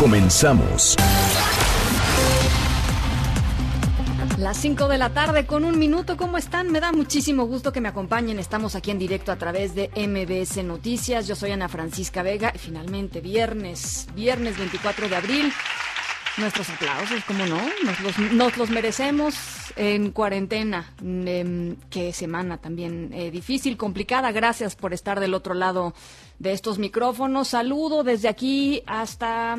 Comenzamos. Las 5 de la tarde con un minuto, ¿cómo están? Me da muchísimo gusto que me acompañen. Estamos aquí en directo a través de MBS Noticias. Yo soy Ana Francisca Vega y finalmente viernes, viernes 24 de abril. Nuestros aplausos, ¿cómo no? Nos los, nos los merecemos en cuarentena. Eh, qué semana también eh, difícil, complicada. Gracias por estar del otro lado de estos micrófonos. Saludo desde aquí hasta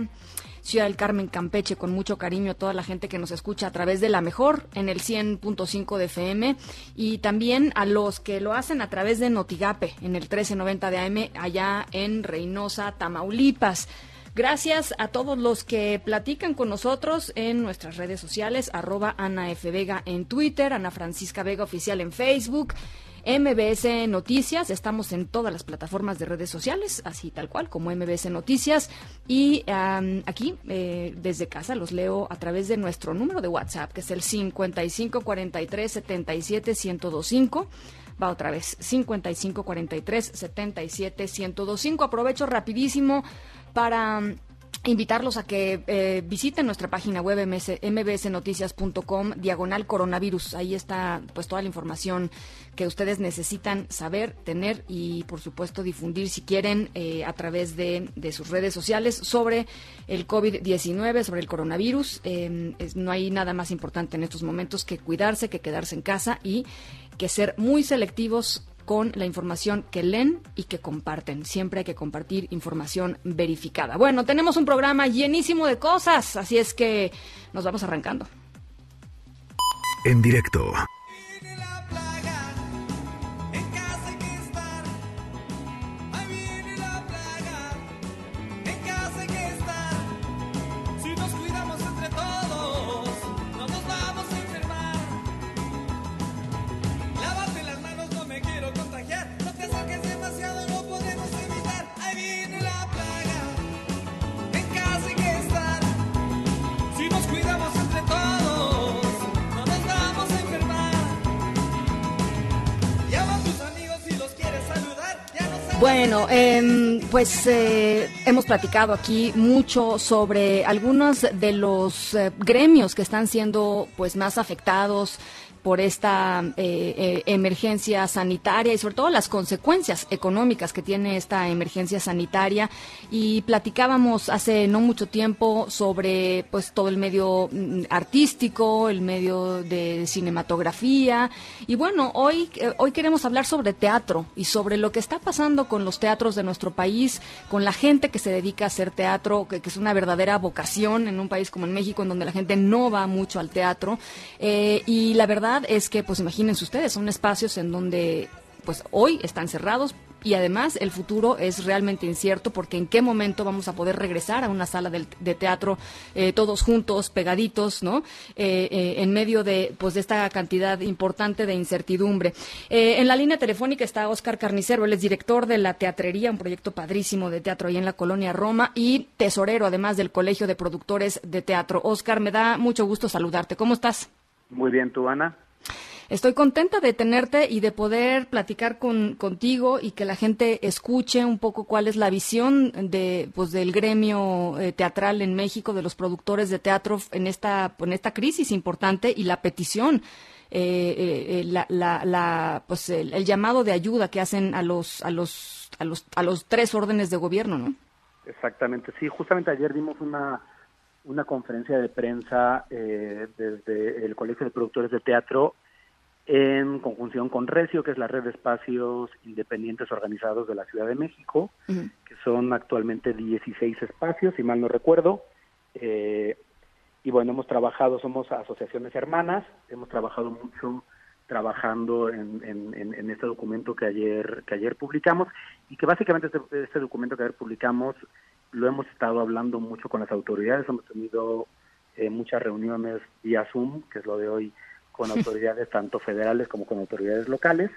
Ciudad del Carmen, Campeche, con mucho cariño a toda la gente que nos escucha a través de la mejor en el 100.5 de FM y también a los que lo hacen a través de Notigape en el 1390 de AM allá en Reynosa, Tamaulipas. Gracias a todos los que platican con nosotros en nuestras redes sociales, arroba Ana F. Vega en Twitter, Ana Francisca Vega Oficial en Facebook. MBS Noticias, estamos en todas las plataformas de redes sociales, así tal cual como MBS Noticias. Y aquí, eh, desde casa, los leo a través de nuestro número de WhatsApp, que es el 5543 77 1025 va otra vez 55 43 77 1025 aprovecho rapidísimo para invitarlos a que eh, visiten nuestra página web mbsnoticias.com diagonal coronavirus. Ahí está pues toda la información que ustedes necesitan saber, tener y por supuesto difundir si quieren eh, a través de, de, sus redes sociales sobre el COVID-19, sobre el coronavirus. Es, no hay nada más importante en estos momentos que cuidarse, que quedarse en casa y que ser muy selectivos con la información que leen y que comparten. Siempre hay que compartir información verificada. Bueno, tenemos un programa llenísimo de cosas, así es que nos vamos arrancando. En directo. Bueno, eh, pues eh, hemos platicado aquí mucho sobre algunos de los eh, gremios que están siendo pues más afectados por esta eh, eh, emergencia sanitaria y sobre todo las consecuencias económicas que tiene esta emergencia sanitaria. Y platicábamos hace no mucho tiempo sobre pues todo el medio mm, artístico, el medio de cinematografía. Y bueno, hoy eh, hoy queremos hablar sobre teatro y sobre lo que está pasando con los teatros de nuestro país, con la gente que se dedica a hacer teatro, que, que es una verdadera vocación en un país como en México en donde la gente no va mucho al teatro. Y la verdad es que, pues imagínense ustedes, son espacios en donde, pues hoy están cerrados y además el futuro es realmente incierto porque en qué momento vamos a poder regresar a una sala de, teatro eh, todos juntos, pegaditos, ¿no? Eh, eh, en medio de, pues, de esta cantidad importante de incertidumbre. en la línea telefónica está Oscar Carnicero, él es director de la Teatrería, un proyecto padrísimo de teatro ahí en la colonia Roma y tesorero además del Colegio de Productores de Teatro. Oscar, me da mucho gusto saludarte. ¿Cómo estás? Muy bien, tú, Ana. Estoy contenta de tenerte y de poder platicar con, contigo y que la gente escuche un poco cuál es la visión de, pues, del gremio eh, teatral en México, de los productores de teatro en esta, en esta crisis importante y la petición. Eh, eh, la, la, la, pues el, el, llamado de ayuda que hacen a los, a los, a los, a los tres órdenes de gobierno, ¿no? Exactamente, sí, justamente ayer dimos una, una conferencia de prensa eh, desde el Colegio de Productores de Teatro en conjunción con Recio, que es la red de espacios independientes organizados de la Ciudad de México, uh -huh. que son actualmente 16 espacios, si mal no recuerdo. Eh, y bueno, hemos trabajado, somos asociaciones hermanas, hemos trabajado mucho trabajando en, en, en, este documento que ayer que ayer publicamos y que básicamente este, este documento que ayer publicamos lo hemos estado hablando mucho con las autoridades, hemos tenido eh, muchas reuniones vía Zoom, que es lo de hoy, con autoridades tanto federales como con autoridades locales.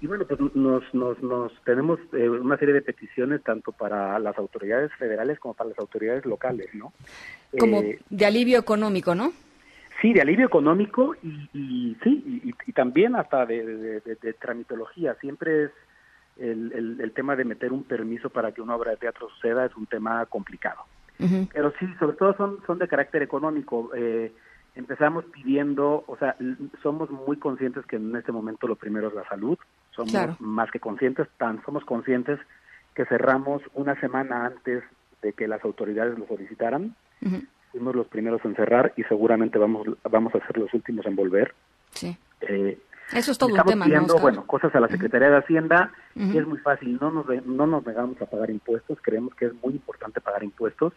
Y bueno, pues nos, nos, nos tenemos eh, una serie de peticiones tanto para las autoridades federales como para las autoridades locales, ¿no? Como eh, de alivio económico, ¿no? Sí, de alivio económico y, y sí, y, también hasta de, de, tramitología. Siempre es el, el, tema de meter un permiso para que una obra de teatro suceda es un tema complicado. Pero sí, sobre todo son, son de carácter económico. Eh, empezamos pidiendo, o sea, somos muy conscientes que en este momento lo primero es la salud, somos más que conscientes, tan somos conscientes que cerramos una semana antes de que las autoridades lo solicitaran, fuimos los primeros en cerrar y seguramente vamos vamos a ser los últimos en volver. Sí. Eh, eso es todo un tema, pidiendo, bueno, cosas a la Secretaría de Hacienda, y es muy fácil, no nos, no nos negamos a pagar impuestos, creemos que es muy importante pagar impuestos,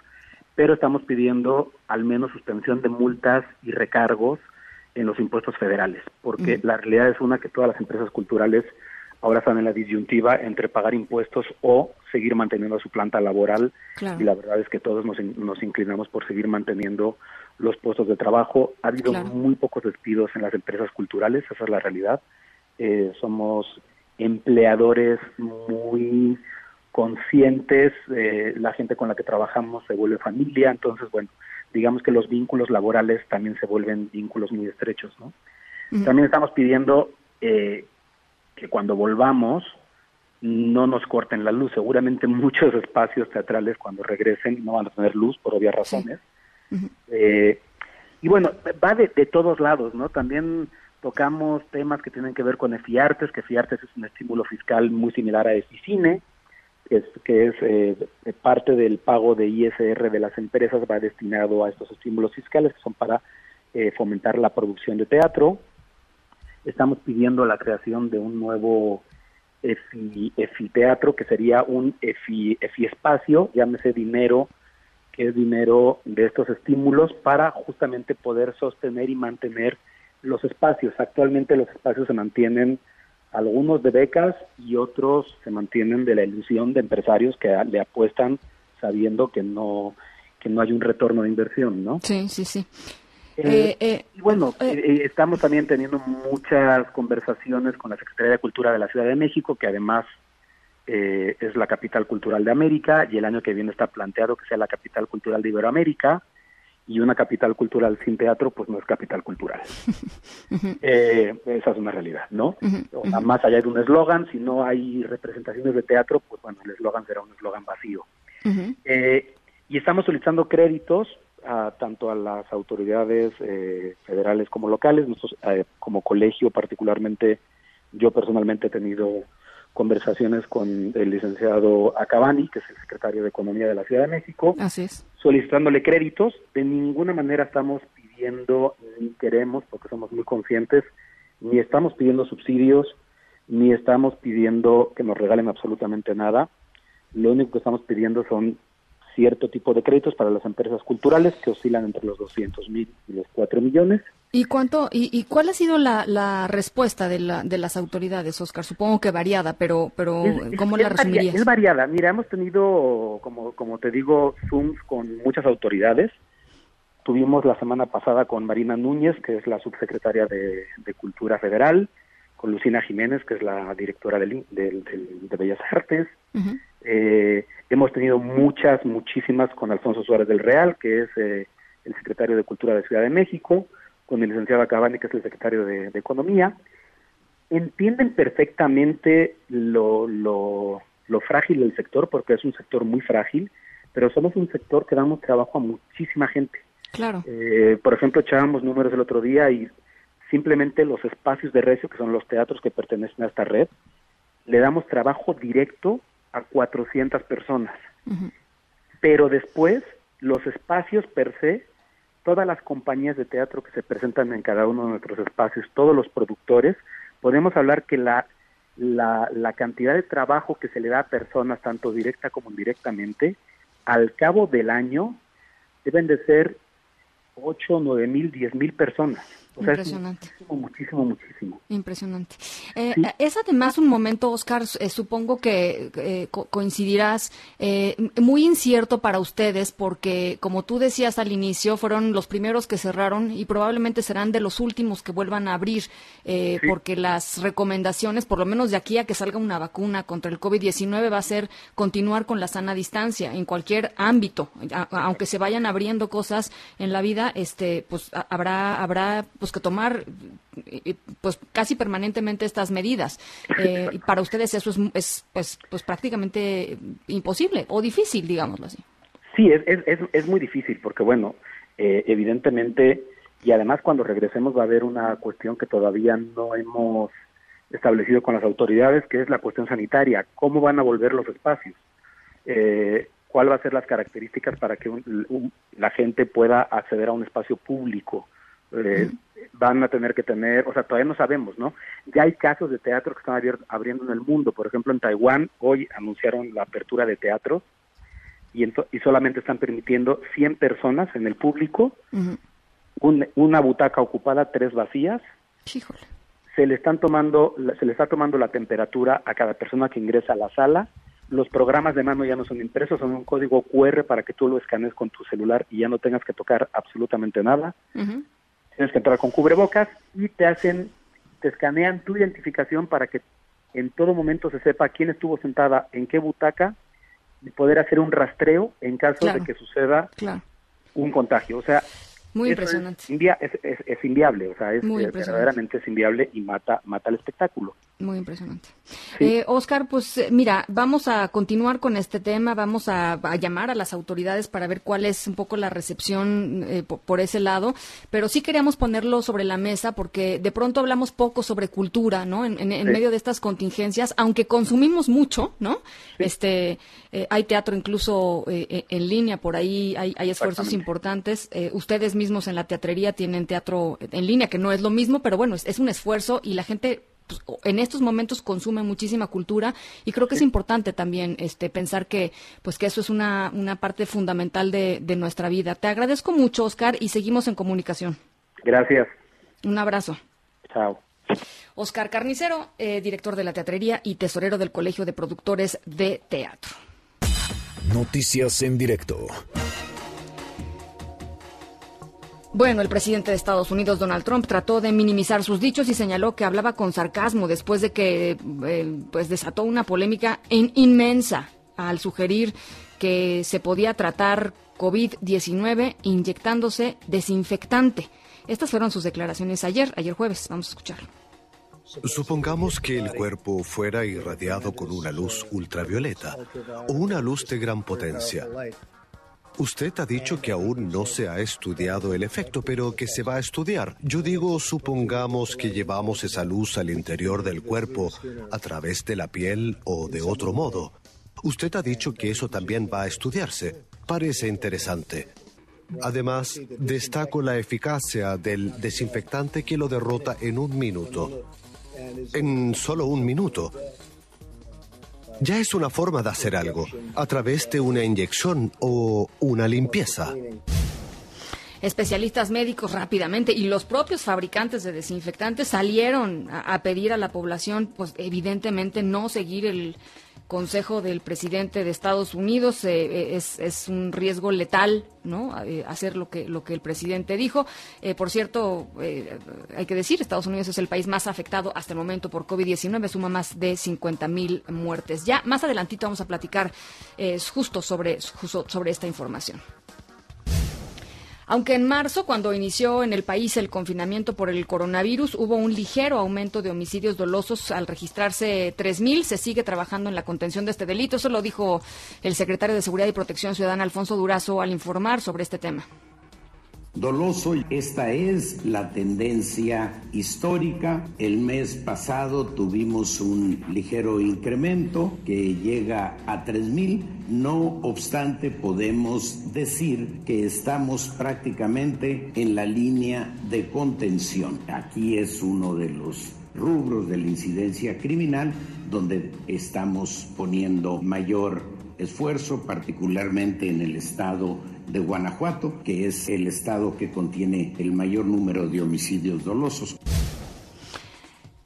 pero estamos pidiendo al menos suspensión de multas y recargos en los impuestos federales, porque la realidad es una que todas las empresas culturales ahora están en la disyuntiva entre pagar impuestos o seguir manteniendo su planta laboral y la verdad es que todos nos, nos, inclinamos por seguir manteniendo los puestos de trabajo. Ha habido muy pocos despidos en las empresas culturales, esa es la realidad. Eh, somos empleadores muy conscientes, eh, la gente con la que trabajamos se vuelve familia, entonces, bueno, digamos que los vínculos laborales también se vuelven vínculos muy estrechos, ¿no? También estamos pidiendo eh, que cuando volvamos no nos corten la luz. Seguramente muchos espacios teatrales cuando regresen no van a tener luz por obvias razones. Eh, y bueno, va de, todos lados, ¿no? También tocamos temas que tienen que ver con EFIARTES, que EFIARTES es un estímulo fiscal muy similar a EFICINE, que es, eh, parte del pago de ISR de las empresas va destinado a estos estímulos fiscales que son para eh, fomentar la producción de teatro. Estamos pidiendo la creación de un nuevo EFI, Teatro, que sería un EFI, EFI Espacio, llámese dinero, que es dinero de estos estímulos para justamente poder sostener y mantener los espacios. Actualmente los espacios se mantienen algunos de becas y otros se mantienen de la ilusión de empresarios que le apuestan sabiendo que no que no hay un retorno de inversión, ¿no? Sí, sí, sí. Eh, eh, eh, y bueno, estamos también teniendo muchas conversaciones con la Secretaría de Cultura de la Ciudad de México, que además es la capital cultural de América, y el año que viene está planteado que sea la capital cultural de Iberoamérica y una capital cultural sin teatro, pues no es capital cultural. eh, esa es una realidad, ¿no? Más allá de un eslogan, si no hay representaciones de teatro, pues bueno, el eslogan será un eslogan vacío. eh, y estamos solicitando créditos a, tanto a las autoridades eh, federales como locales, nosotros eh, como colegio particularmente, yo personalmente he tenido conversaciones con el licenciado Acabani, que es el secretario de Economía de la Ciudad de México, Así es. solicitándole créditos. De ninguna manera estamos pidiendo ni queremos, porque somos muy conscientes, ni estamos pidiendo subsidios, ni estamos pidiendo que nos regalen absolutamente nada. Lo único que estamos pidiendo son cierto tipo de créditos para las empresas culturales que oscilan entre los 200 mil y los 4 millones. ¿Y cuánto y, cuál ha sido la, respuesta de, la, de las autoridades, Oscar? Supongo que variada, pero pero ¿cómo la resumirías? Es variada. Mira, hemos tenido, como, como te digo, Zooms con muchas autoridades. Tuvimos la semana pasada con Marina Núñez, que es la subsecretaria de, Cultura Federal, con Lucina Jiménez, que es la directora de Bellas Artes. Eh, hemos tenido muchas, muchísimas con Alfonso Suárez del Real, que es eh, el secretario de Cultura de Ciudad de México con el licenciado Acabani, que es el secretario de, Economía, entienden perfectamente lo, lo, frágil del sector, porque es un sector muy frágil, pero somos un sector que damos trabajo a muchísima gente. Claro. Eh, por ejemplo, echábamos números el otro día y simplemente los espacios de recio, que son los teatros que pertenecen a esta red, le damos trabajo directo a 400 personas. Pero después, los espacios per se todas las compañías de teatro que se presentan en cada uno de nuestros espacios, todos los productores, podemos hablar que la, la, la cantidad de trabajo que se le da a personas, tanto directa como indirectamente, al cabo del año deben de ser 8, 9 mil, 10 mil personas. Impresionante. muchísimo, muchísimo, Impresionante. Eh, Es además un momento, Oscar, eh, supongo que eh, coincidirás, eh, muy incierto para ustedes porque, como tú decías al inicio, fueron los primeros que cerraron y probablemente serán de los últimos que vuelvan a abrir porque las recomendaciones, por lo menos de aquí a que salga una vacuna contra el COVID-19, va a ser continuar con la sana distancia en cualquier ámbito, aunque se vayan abriendo cosas en la vida, este, pues habrá, habrá, pues que tomar pues casi permanentemente estas medidas. Eh, y para ustedes eso es, es pues, pues prácticamente imposible o difícil, digámoslo así. Sí, es, es, es muy difícil porque, bueno, eh, evidentemente, y además cuando regresemos va a haber una cuestión que todavía no hemos establecido con las autoridades, que es la cuestión sanitaria. ¿Cómo van a volver los espacios? Eh, ¿Cuál va a ser las características para que la gente pueda acceder a un espacio público? Eh, van a tener que tener, o sea, todavía no sabemos, ¿no? Ya hay casos de teatro que están abriendo en el mundo, por ejemplo, en Taiwán hoy anunciaron la apertura de teatro y, y solamente están permitiendo 100 personas en el público, una butaca ocupada, tres vacías. Se le están tomando, se le está tomando la temperatura a cada persona que ingresa a la sala. Los programas de mano ya no son impresos, son un código QR para que tú lo escanees con tu celular y ya no tengas que tocar absolutamente nada tienes que entrar con cubrebocas y te hacen, te escanean tu identificación para que en todo momento se sepa quién estuvo sentada en qué butaca y poder hacer un rastreo en caso de que suceda un contagio. O sea, muy impresionante. Es, inviable, o sea, es, verdaderamente es inviable y mata, mata el espectáculo. Muy impresionante. Eh, Oscar, pues eh, mira, vamos a continuar con este tema, vamos a, llamar a las autoridades para ver cuál es un poco la recepción eh, por, ese lado, pero sí queríamos ponerlo sobre la mesa porque de pronto hablamos poco sobre cultura, ¿no? En, medio de estas contingencias, aunque consumimos mucho, ¿no? Este, hay teatro incluso en línea, por ahí hay, hay esfuerzos importantes. ustedes mismos en la teatrería tienen teatro en línea, que no es lo mismo, pero bueno, es un esfuerzo y la gente pues, en estos momentos consume muchísima cultura y creo que es importante también este pensar que pues que eso es una, una parte fundamental de, nuestra vida. Te agradezco mucho, Oscar, y seguimos en comunicación. Gracias. Un abrazo. Chao. Oscar Carnicero, eh, director de la teatrería y tesorero del Colegio de Productores de Teatro. Noticias en directo. Bueno, el presidente de Estados Unidos, Donald Trump, trató de minimizar sus dichos y señaló que hablaba con sarcasmo después de que eh, pues desató una polémica inmensa al sugerir que se podía tratar COVID-19 inyectándose desinfectante. Estas fueron sus declaraciones ayer, ayer jueves. Vamos a escucharlo. Supongamos que el cuerpo fuera irradiado con una luz ultravioleta o una luz de gran potencia. Usted ha dicho que aún no se ha estudiado el efecto, pero que se va a estudiar. Yo digo, supongamos que llevamos esa luz al interior del cuerpo a través de la piel o de otro modo. Usted ha dicho que eso también va a estudiarse. Parece interesante. Además, destaco la eficacia del desinfectante que lo derrota en un minuto. En solo un minuto ya es una forma de hacer algo, a través de una inyección o una limpieza. Especialistas médicos rápidamente y los propios fabricantes de desinfectantes salieron a, pedir a la población, pues evidentemente no seguir el, consejo del presidente de Estados Unidos eh, eh, es, un riesgo letal, ¿no? Eh, hacer lo que lo que el presidente dijo. por cierto, hay que decir, Estados Unidos es el país más afectado hasta el momento por COVID-19, suma más de 50 mil muertes. Ya más adelantito vamos a platicar justo sobre sobre esta información. Aunque en marzo, cuando inició en el país el confinamiento por el coronavirus, hubo un ligero aumento de homicidios dolosos al registrarse 3.000, se sigue trabajando en la contención de este delito. Eso lo dijo el secretario de Seguridad y Protección Ciudadana, Alfonso Durazo, al informar sobre este tema doloso. Esta es la tendencia histórica. El mes pasado tuvimos un ligero incremento que llega a 3.000. No obstante, podemos decir que estamos prácticamente en la línea de contención. Aquí es uno de los rubros de la incidencia criminal donde estamos poniendo mayor esfuerzo, particularmente en el estado de Guanajuato, que es el estado que contiene el mayor número de homicidios dolosos.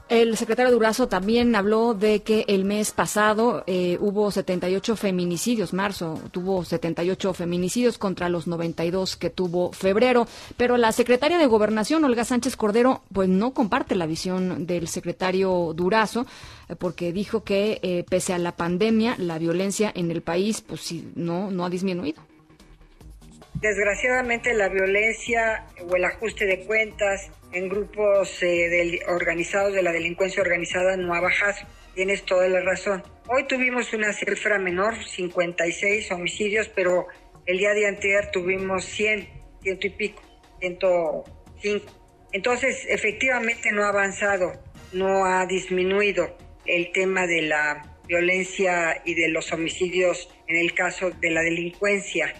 El secretario Durazo también habló de que el mes pasado eh, hubo 78 feminicidios, marzo tuvo 78 feminicidios contra los 92 que tuvo febrero, pero la secretaria de Gobernación, Olga Sánchez Cordero, pues no comparte la visión del secretario Durazo, eh, porque dijo que eh, pese a la pandemia, la violencia en el país pues no, no ha disminuido. Desgraciadamente la violencia o el ajuste de cuentas en grupos eh, organizados de la delincuencia organizada no ha bajado. Tienes toda la razón. Hoy tuvimos una cifra menor, 56 homicidios, pero el día de anterior tuvimos 100, ciento y pico, 105. Entonces, efectivamente no ha avanzado, no ha disminuido el tema de la violencia y de los homicidios en el caso de la delincuencia.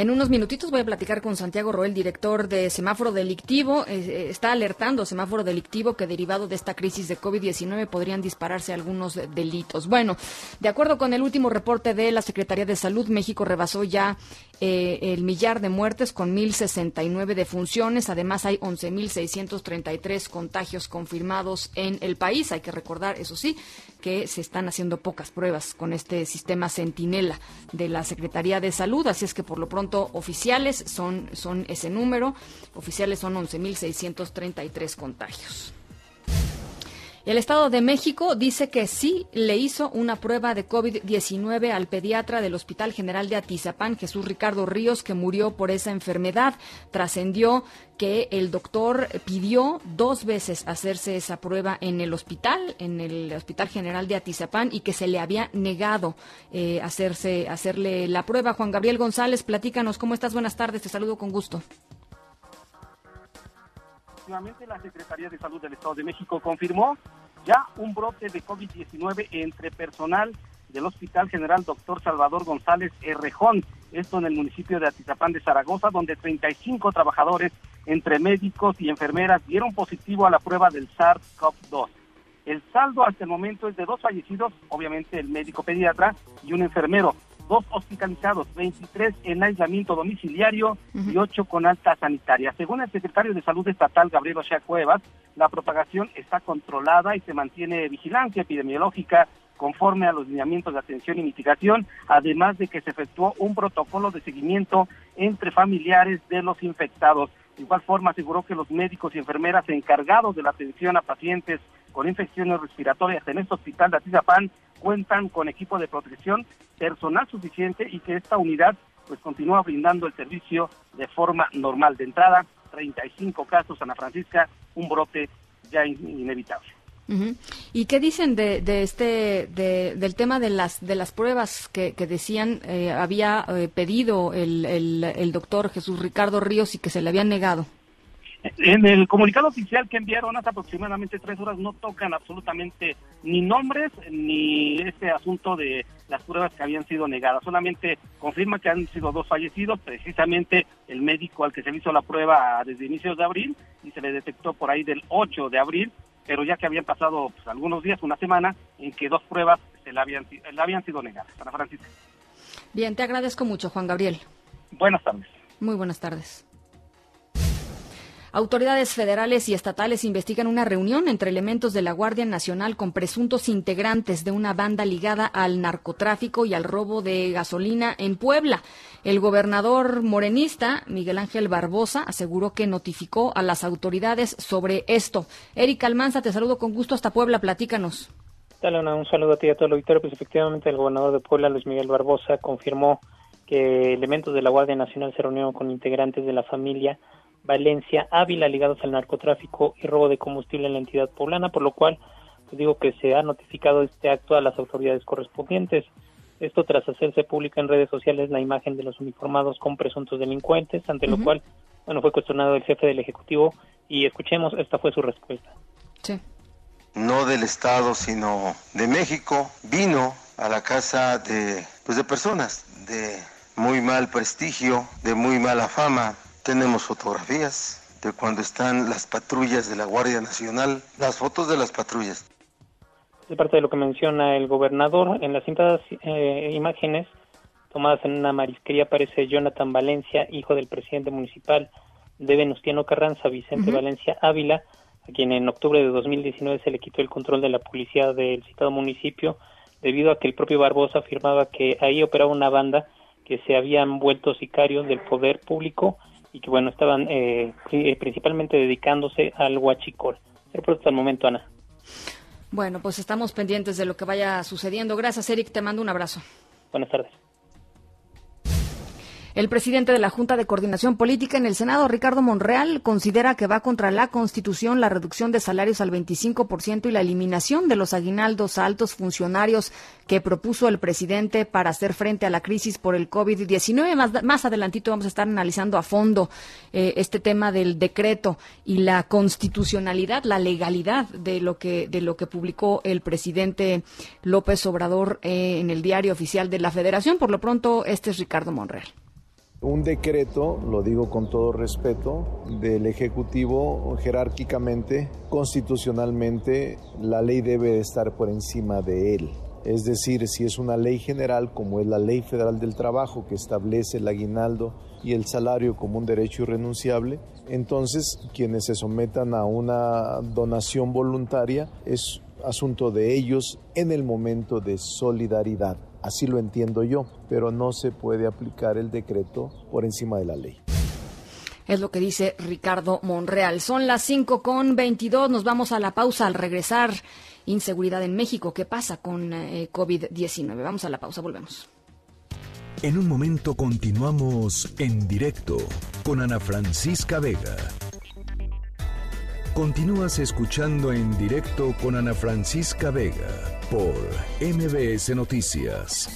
En unos minutitos voy a platicar con Santiago Roel, director de Semáforo Delictivo. Eh, eh, está alertando Semáforo Delictivo que derivado de esta crisis de COVID-19 podrían dispararse algunos delitos. Bueno, de acuerdo con el último reporte de la Secretaría de Salud, México rebasó ya eh, el millar de muertes con 1.069 defunciones. Además, hay 11.633 contagios confirmados en el país. Hay que recordar, eso sí, que se están haciendo pocas pruebas con este sistema Centinela de la Secretaría de Salud. Así es que por lo pronto oficiales son, son ese número. Oficiales son 11.633 contagios. El Estado de México dice que sí le hizo una prueba de COVID-19 al pediatra del Hospital General de Atizapán, Jesús Ricardo Ríos, que murió por esa enfermedad. Trascendió que el doctor pidió dos veces hacerse esa prueba en el hospital, en el Hospital General de Atizapán, y que se le había negado eh, hacerse, hacerle la prueba. Juan Gabriel González, platícanos, ¿cómo estás? Buenas tardes, te saludo con gusto la Secretaría de Salud del Estado de México confirmó ya un brote de COVID-19 entre personal del Hospital General Doctor Salvador González Errejón, esto en el municipio de Atizapán de Zaragoza, donde 35 trabajadores entre médicos y enfermeras dieron positivo a la prueba del SARS-CoV-2. El saldo hasta el momento es de dos fallecidos, obviamente el médico pediatra y un enfermero, dos hospitalizados, 23 en aislamiento domiciliario y 8 con alta sanitaria. Según el secretario de Salud Estatal, Gabriel Ochea Cuevas, la propagación está controlada y se mantiene vigilancia epidemiológica conforme a los lineamientos de atención y mitigación, además de que se efectuó un protocolo de seguimiento entre familiares de los infectados. De igual forma, aseguró que los médicos y enfermeras encargados de la atención a pacientes con infecciones respiratorias en este hospital de Atizapán cuentan con equipo de protección, personal suficiente y que esta unidad pues continúa brindando el servicio de forma normal. De entrada, 35 casos, Ana Francisca, un brote ya inevitable. ¿Y qué dicen de, de este de, del tema de las de las pruebas que, que decían eh, había eh, pedido el, el, el doctor Jesús Ricardo Ríos y que se le habían negado? En el comunicado oficial que enviaron hace aproximadamente tres horas no tocan absolutamente ni nombres ni este asunto de las pruebas que habían sido negadas. Solamente confirma que han sido dos fallecidos, precisamente el médico al que se le hizo la prueba desde inicios de abril y se le detectó por ahí del 8 de abril, pero ya que habían pasado pues, algunos días, una semana, en que dos pruebas se le habían, le habían sido negadas. Ana Francisca. Bien, te agradezco mucho, Juan Gabriel. Buenas tardes. Muy buenas tardes. Autoridades federales y estatales investigan una reunión entre elementos de la Guardia Nacional con presuntos integrantes de una banda ligada al narcotráfico y al robo de gasolina en Puebla. El gobernador morenista, Miguel Ángel Barbosa, aseguró que notificó a las autoridades sobre esto. Erika Almanza, te saludo con gusto hasta Puebla. Platícanos. Dale un saludo a ti y a todo el auditorio. Pues efectivamente el gobernador de Puebla, Luis Miguel Barbosa, confirmó que elementos de la Guardia Nacional se reunieron con integrantes de la familia Valencia, Ávila ligados al narcotráfico y robo de combustible en la entidad poblana, por lo cual pues digo que se ha notificado este acto a las autoridades correspondientes. Esto tras hacerse pública en redes sociales la imagen de los uniformados con presuntos delincuentes, ante lo cual bueno fue cuestionado el jefe del ejecutivo y escuchemos esta fue su respuesta. Sí. No del estado sino de México vino a la casa de pues de personas de muy mal prestigio, de muy mala fama, tenemos fotografías de cuando están las patrullas de la Guardia Nacional, las fotos de las patrullas. De parte de lo que menciona el gobernador, en las cintas eh, imágenes tomadas en una marisquería aparece Jonathan Valencia, hijo del presidente municipal de Venustiano Carranza, Vicente Valencia Ávila, a quien en octubre de 2019 se le quitó el control de la policía del citado municipio debido a que el propio Barbosa afirmaba que ahí operaba una banda que se habían vuelto sicarios del poder público y que bueno estaban eh, principalmente dedicándose al huachicol. Pero hasta el momento, Ana. Bueno, pues estamos pendientes de lo que vaya sucediendo. Gracias, Eric. Te mando un abrazo. Buenas tardes. El presidente de la Junta de Coordinación Política en el Senado, Ricardo Monreal, considera que va contra la Constitución la reducción de salarios al 25% y la eliminación de los aguinaldos a altos funcionarios que propuso el presidente para hacer frente a la crisis por el COVID-19. Más, más adelantito vamos a estar analizando a fondo eh, este tema del decreto y la constitucionalidad, la legalidad de lo que, de lo que publicó el presidente López Obrador eh, en el diario oficial de la Federación. Por lo pronto, este es Ricardo Monreal un decreto, lo digo con todo respeto, del Ejecutivo jerárquicamente, constitucionalmente, la ley debe estar por encima de él. Es decir, si es una ley general como es la Ley Federal del Trabajo que establece el aguinaldo y el salario como un derecho irrenunciable, entonces quienes se sometan a una donación voluntaria es asunto de ellos en el momento de solidaridad. Así lo entiendo yo, pero no se puede aplicar el decreto por encima de la ley. Es lo que dice Ricardo Monreal. Son las 5 con 22. Nos vamos a la pausa al regresar. Inseguridad en México. ¿Qué pasa con eh, COVID-19? Vamos a la pausa. Volvemos. En un momento continuamos en directo con Ana Francisca Vega. Continúas escuchando en directo con Ana Francisca Vega por MBS Noticias.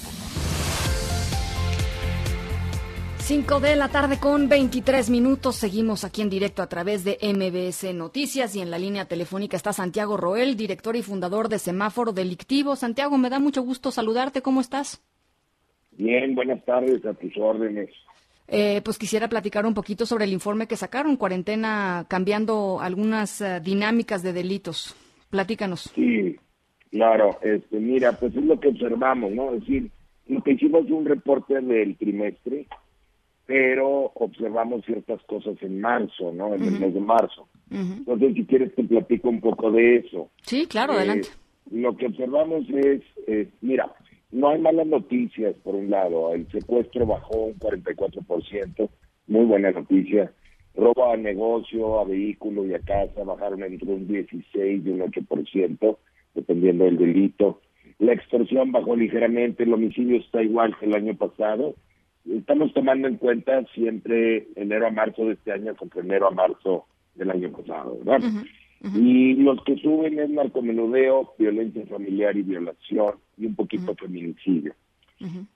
5 de la tarde con 23 minutos. Seguimos aquí en directo a través de MBS Noticias y en la línea telefónica está Santiago Roel, director y fundador de Semáforo Delictivo. Santiago, me da mucho gusto saludarte. ¿Cómo estás? Bien, buenas tardes, a tus órdenes. Eh, pues quisiera platicar un poquito sobre el informe que sacaron, cuarentena cambiando algunas eh, dinámicas de delitos. Platícanos. Sí, Claro, este, mira, pues es lo que observamos, ¿no? Es decir, lo que hicimos un reporte del trimestre, pero observamos ciertas cosas en marzo, ¿no? En el mes de marzo. Entonces, si quieres, te platico un poco de eso. Sí, claro, eh, adelante. Lo que observamos es, eh, mira, no hay malas noticias, por un lado. El secuestro bajó un 44%, muy buena noticia. Robo a negocio, a vehículo y a casa bajaron entre un 16 y un 8% dependiendo del delito. La extorsión bajó ligeramente, el homicidio está igual que el año pasado. Estamos tomando en cuenta siempre enero a marzo de este año contra enero a marzo del año pasado, ¿verdad? Y los que suben es narcomenudeo, violencia familiar y violación, y un poquito feminicidio.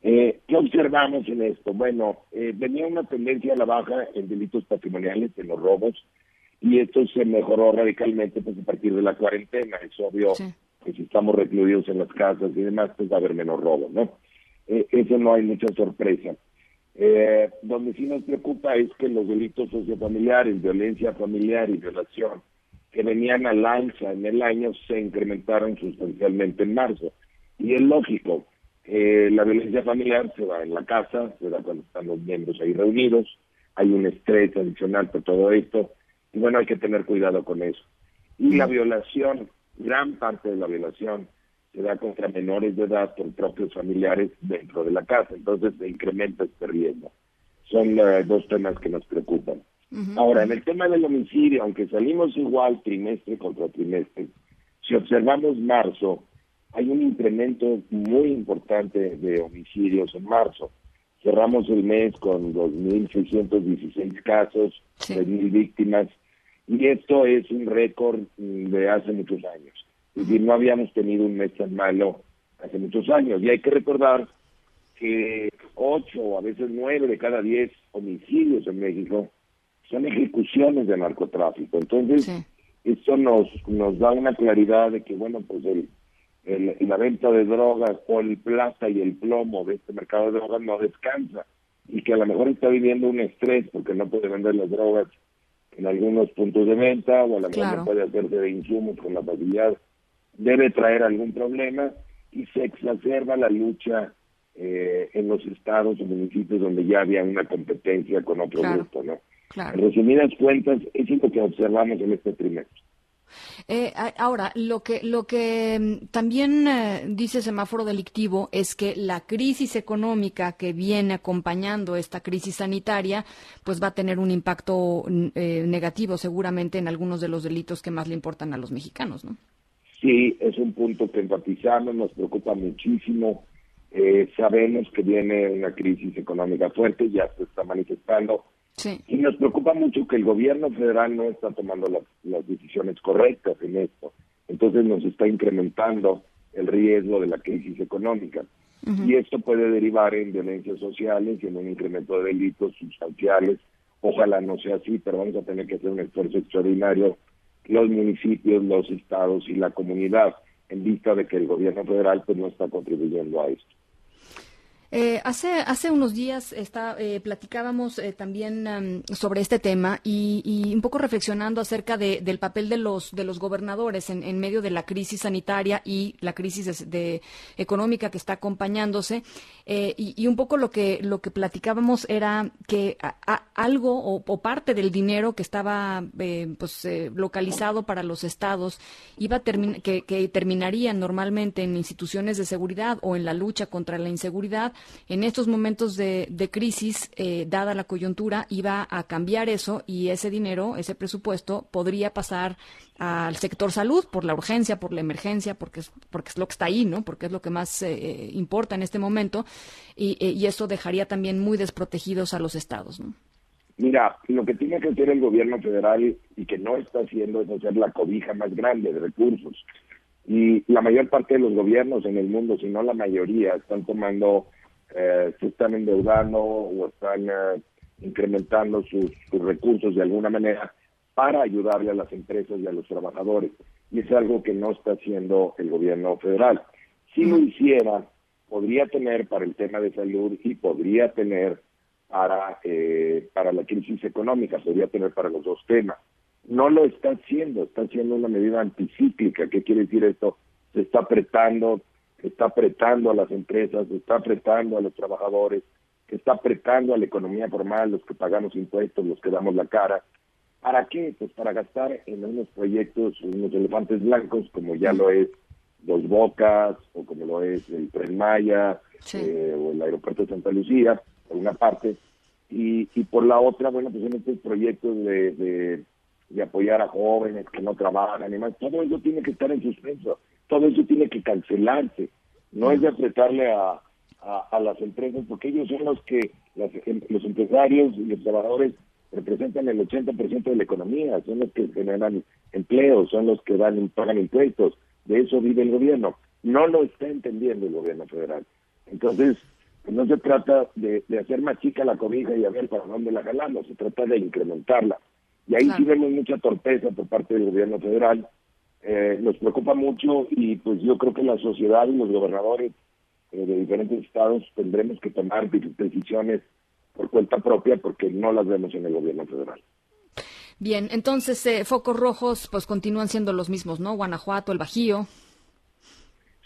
eh, ¿Qué observamos en esto? Bueno, eh, venía una tendencia a la baja en delitos patrimoniales, en los robos, y esto se mejoró radicalmente pues, a partir de la cuarentena. Es obvio que si estamos recluidos en las casas y demás, pues va a haber menos robo, ¿no? Eh, eso no hay mucha sorpresa. Eh, donde sí nos preocupa es que los delitos sociofamiliares, violencia familiar y violación, que venían al alza en el año, se incrementaron sustancialmente en marzo. Y es lógico, eh, la violencia familiar se va en la casa, se da cuando están los miembros ahí reunidos, hay un estrés adicional por todo esto, y bueno, hay que tener cuidado con eso. Y la violación, gran parte de la violación se da contra menores de edad por propios familiares dentro de la casa, entonces se incrementa este riesgo. Son uh, dos temas que nos preocupan. Ahora, en el tema del homicidio, aunque salimos igual trimestre contra trimestre, si observamos marzo, hay un incremento muy importante de homicidios en marzo. Cerramos el mes con 2.616 casos, sí. mil víctimas, y esto es un récord de hace muchos años. Es decir, no habíamos tenido un mes tan malo hace muchos años. Y hay que recordar que ocho o a veces nueve de cada diez homicidios en México son ejecuciones de narcotráfico. Entonces, esto nos, nos da una claridad de que, bueno, pues el, el, la venta de drogas o el plata y el plomo de este mercado de drogas no descansa y que a lo mejor está viviendo un estrés porque no puede vender las drogas en algunos puntos de venta o a lo mejor no puede hacerse de insumos con la facilidad, debe traer algún problema y se exacerba la lucha eh, en los estados o municipios donde ya había una competencia con otro grupo, ¿no? Claro. En resumidas cuentas, eso es lo que observamos en este trimestre. Eh, ahora, lo que, lo que mm, también eh, dice semáforo delictivo es que la crisis económica que viene acompañando esta crisis sanitaria, pues va a tener un impacto mm, eh, negativo seguramente en algunos de los delitos que más le importan a los mexicanos, ¿no? Sí, es un punto que enfatizamos, nos preocupa muchísimo. sabemos que viene una crisis económica fuerte, ya se está manifestando y nos preocupa mucho que el gobierno federal no está tomando las, decisiones correctas en esto. Entonces nos está incrementando el riesgo de la crisis económica. Y esto puede derivar en violencias sociales y en un incremento de delitos sustanciales. Ojalá no sea así, pero vamos a tener que hacer un esfuerzo extraordinario los municipios, los estados y la comunidad en vista de que el gobierno federal pues no está contribuyendo a esto. Eh, hace, hace unos días está, eh, platicábamos eh, también sobre este tema y, un poco reflexionando acerca del papel de los, de los gobernadores en, medio de la crisis sanitaria y la crisis de, económica que está acompañándose. Y, un poco lo que, lo que platicábamos era que algo o, parte del dinero que estaba pues, localizado para los estados iba que, que terminaría normalmente en instituciones de seguridad o en la lucha contra la inseguridad en estos momentos de, crisis, eh, dada la coyuntura, iba a cambiar eso y ese dinero, ese presupuesto, podría pasar al sector salud por la urgencia, por la emergencia, porque es, porque es lo que está ahí, ¿no? Porque es lo que más eh, importa en este momento y, eh, y, eso dejaría también muy desprotegidos a los estados, ¿no? Mira, lo que tiene que hacer el gobierno federal y que no está haciendo es hacer la cobija más grande de recursos. Y la mayor parte de los gobiernos en el mundo, si no la mayoría, están tomando eh, se están endeudando o están eh, incrementando sus, recursos de alguna manera para ayudarle a las empresas y a los trabajadores. Y es algo que no está haciendo el gobierno federal. Si lo hiciera, podría tener para el tema de salud y podría tener para, eh, para la crisis económica, podría tener para los dos temas. No lo está haciendo, está haciendo una medida anticíclica. ¿Qué quiere decir esto? Se está apretando que está apretando a las empresas, que está apretando a los trabajadores, que está apretando a la economía formal, los que pagamos impuestos, los que damos la cara. ¿Para qué? Pues para gastar en unos proyectos, unos elefantes blancos, como ya lo es Dos Bocas, o como lo es el Tren Maya, eh, o el aeropuerto de Santa Lucía, por una parte, y, y por la otra, bueno, pues en estos proyectos de, de, de apoyar a jóvenes que no trabajan y más, todo eso tiene que estar en suspenso todo eso tiene que cancelarse. No es de apretarle a, a, las empresas, porque ellos son los que, em, los empresarios y los trabajadores representan el 80% de la economía, son los que generan empleos, son los que dan, pagan impuestos, de eso vive el gobierno. No lo está entendiendo el gobierno federal. Entonces, pues no se trata de, hacer más chica la cobija y a ver para dónde la jalamos, se trata de incrementarla. Y ahí sí vemos mucha torpeza por parte del gobierno federal, eh, nos preocupa mucho y pues yo creo que la sociedad y los gobernadores eh, de diferentes estados tendremos que tomar decisiones por cuenta propia porque no las vemos en el gobierno federal. Bien, entonces eh, focos rojos pues continúan siendo los mismos, ¿no? Guanajuato, el Bajío.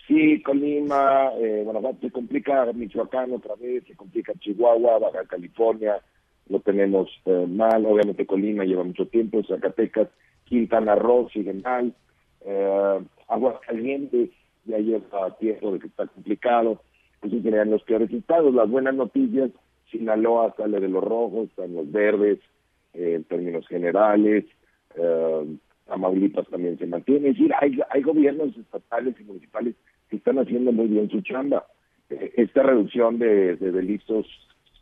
Sí, Colima, eh, Guanajuato se complica Michoacán otra vez, se complica Chihuahua, Baja California, lo tenemos mal, obviamente Colima lleva mucho tiempo, Zacatecas, Quintana Roo sigue mal, eh, Aguascalientes ya lleva tiempo de que está complicado, eso generan los peores resultados. Las buenas noticias, Sinaloa sale de los rojos, están los verdes eh, en términos generales, eh, Tamaulipas también se mantiene. Es decir, hay, hay gobiernos estatales y municipales que están haciendo muy bien su chamba. Eh, esta reducción de, de delitos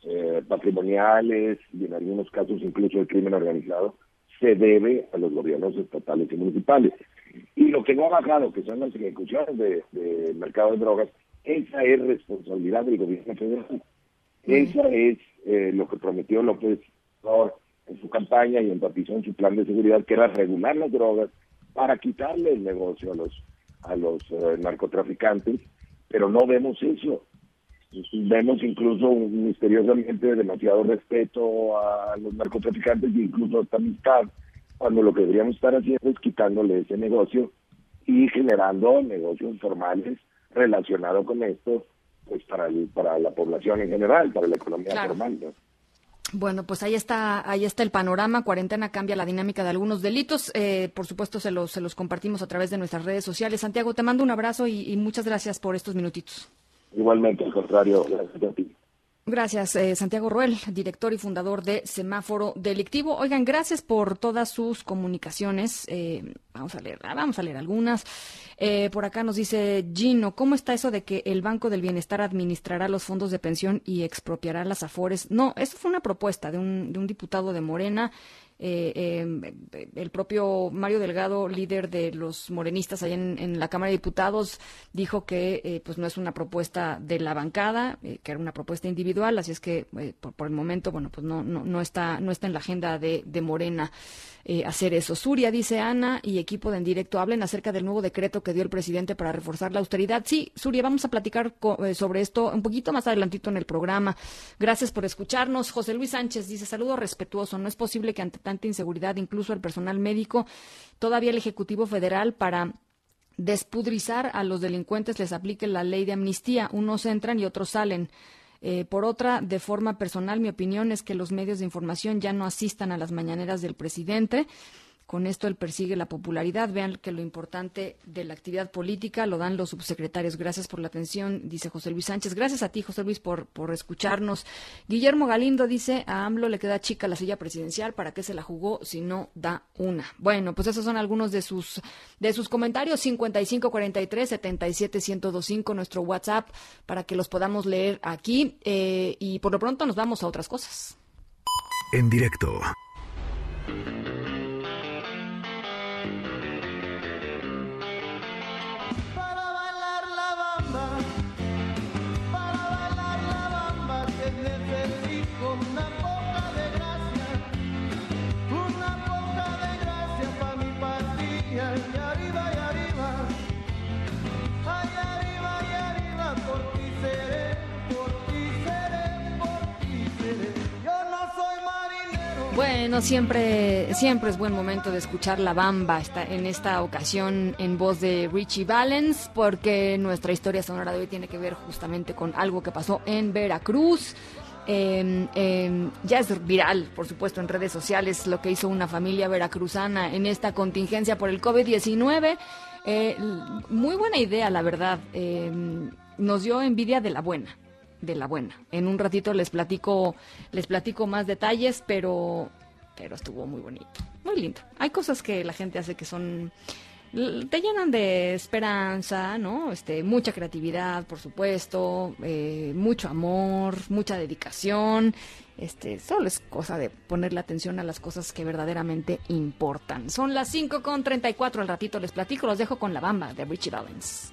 eh, patrimoniales y en algunos casos incluso el crimen organizado se debe a los gobiernos estatales y municipales. Y lo que no ha bajado, que son las ejecuciones de, mercado de drogas, esa es responsabilidad del gobierno federal. Esa es eh, lo que prometió López Obrador en su campaña y enfatizó en su plan de seguridad, que era regular las drogas para quitarle el negocio a los a los eh, narcotraficantes, pero no vemos eso. Vemos incluso misteriosamente demasiado respeto a los narcotraficantes e incluso hasta amistad cuando lo que deberíamos estar haciendo es quitándole ese negocio y generando negocios formales relacionados con esto, pues para para la población en general, para la economía normal. Bueno, pues ahí está, ahí está el panorama. Cuarentena cambia la dinámica de algunos delitos. Eh, por supuesto, se los, se los compartimos a través de nuestras redes sociales. Santiago, te mando un abrazo y, y muchas gracias por estos minutitos. Igualmente, al contrario, gracias a ti. Gracias, eh, Santiago Ruel, director y fundador de Semáforo Delictivo. Oigan, gracias por todas sus comunicaciones. Eh, vamos a leer, ah, vamos a leer algunas. Eh, por acá nos dice Gino, ¿cómo está eso de que el Banco del Bienestar administrará los fondos de pensión y expropiará las afores? No, eso fue una propuesta de un, de un diputado de Morena eh, em, el propio Mario Delgado, líder de los morenistas allá en, la Cámara de Diputados, dijo que eh, pues no es una propuesta de la bancada, eh, que era una propuesta individual, así es que por, el momento, bueno, pues no, no, no, está, no está en la agenda de, de Morena. Eh, hacer eso. Suria, dice Ana, y equipo de En Directo, hablen acerca del nuevo decreto que dio el presidente para reforzar la austeridad. Sí, Suria, vamos a platicar eh, sobre esto un poquito más adelantito en el programa. Gracias por escucharnos. José Luis Sánchez dice, saludo respetuoso. No es posible que ante inseguridad, incluso el personal médico, todavía el Ejecutivo Federal para despudrizar a los delincuentes les aplique la ley de amnistía. Unos entran y otros salen. Eh, por otra, de forma personal, mi opinión es que los medios de información ya no asistan a las mañaneras del presidente. Con esto él persigue la popularidad. Vean que lo importante de la actividad política lo dan los subsecretarios. Gracias por la atención, dice José Luis Sánchez. Gracias a ti, José Luis, por, por escucharnos. Guillermo Galindo dice, a AMLO le queda chica la silla presidencial, ¿para qué se la jugó si no da una? Bueno, pues esos son algunos de sus, de sus comentarios. 5543-77125, nuestro WhatsApp, para que los podamos leer aquí. Eh, y por lo pronto nos vamos a otras cosas. En directo. Bueno, siempre, siempre es buen momento de escuchar la bamba esta, en esta ocasión en voz de Richie Valens, porque nuestra historia sonora de hoy tiene que ver justamente con algo que pasó en Veracruz. Em, em, ya es viral, por supuesto, en redes sociales lo que hizo una familia veracruzana en esta contingencia por el COVID-19. Eh, muy buena idea, la verdad. Em, nos dio envidia de la buena de la buena. En un ratito les platico, les platico más detalles, pero, pero estuvo muy bonito, muy lindo. Hay cosas que la gente hace que son te llenan de esperanza, ¿no? Este, mucha creatividad, por supuesto, eh, mucho amor, mucha dedicación. Este, solo es cosa de ponerle atención a las cosas que verdaderamente importan. Son las 5 con 34, al ratito les platico, los dejo con la bamba de Richie Valens.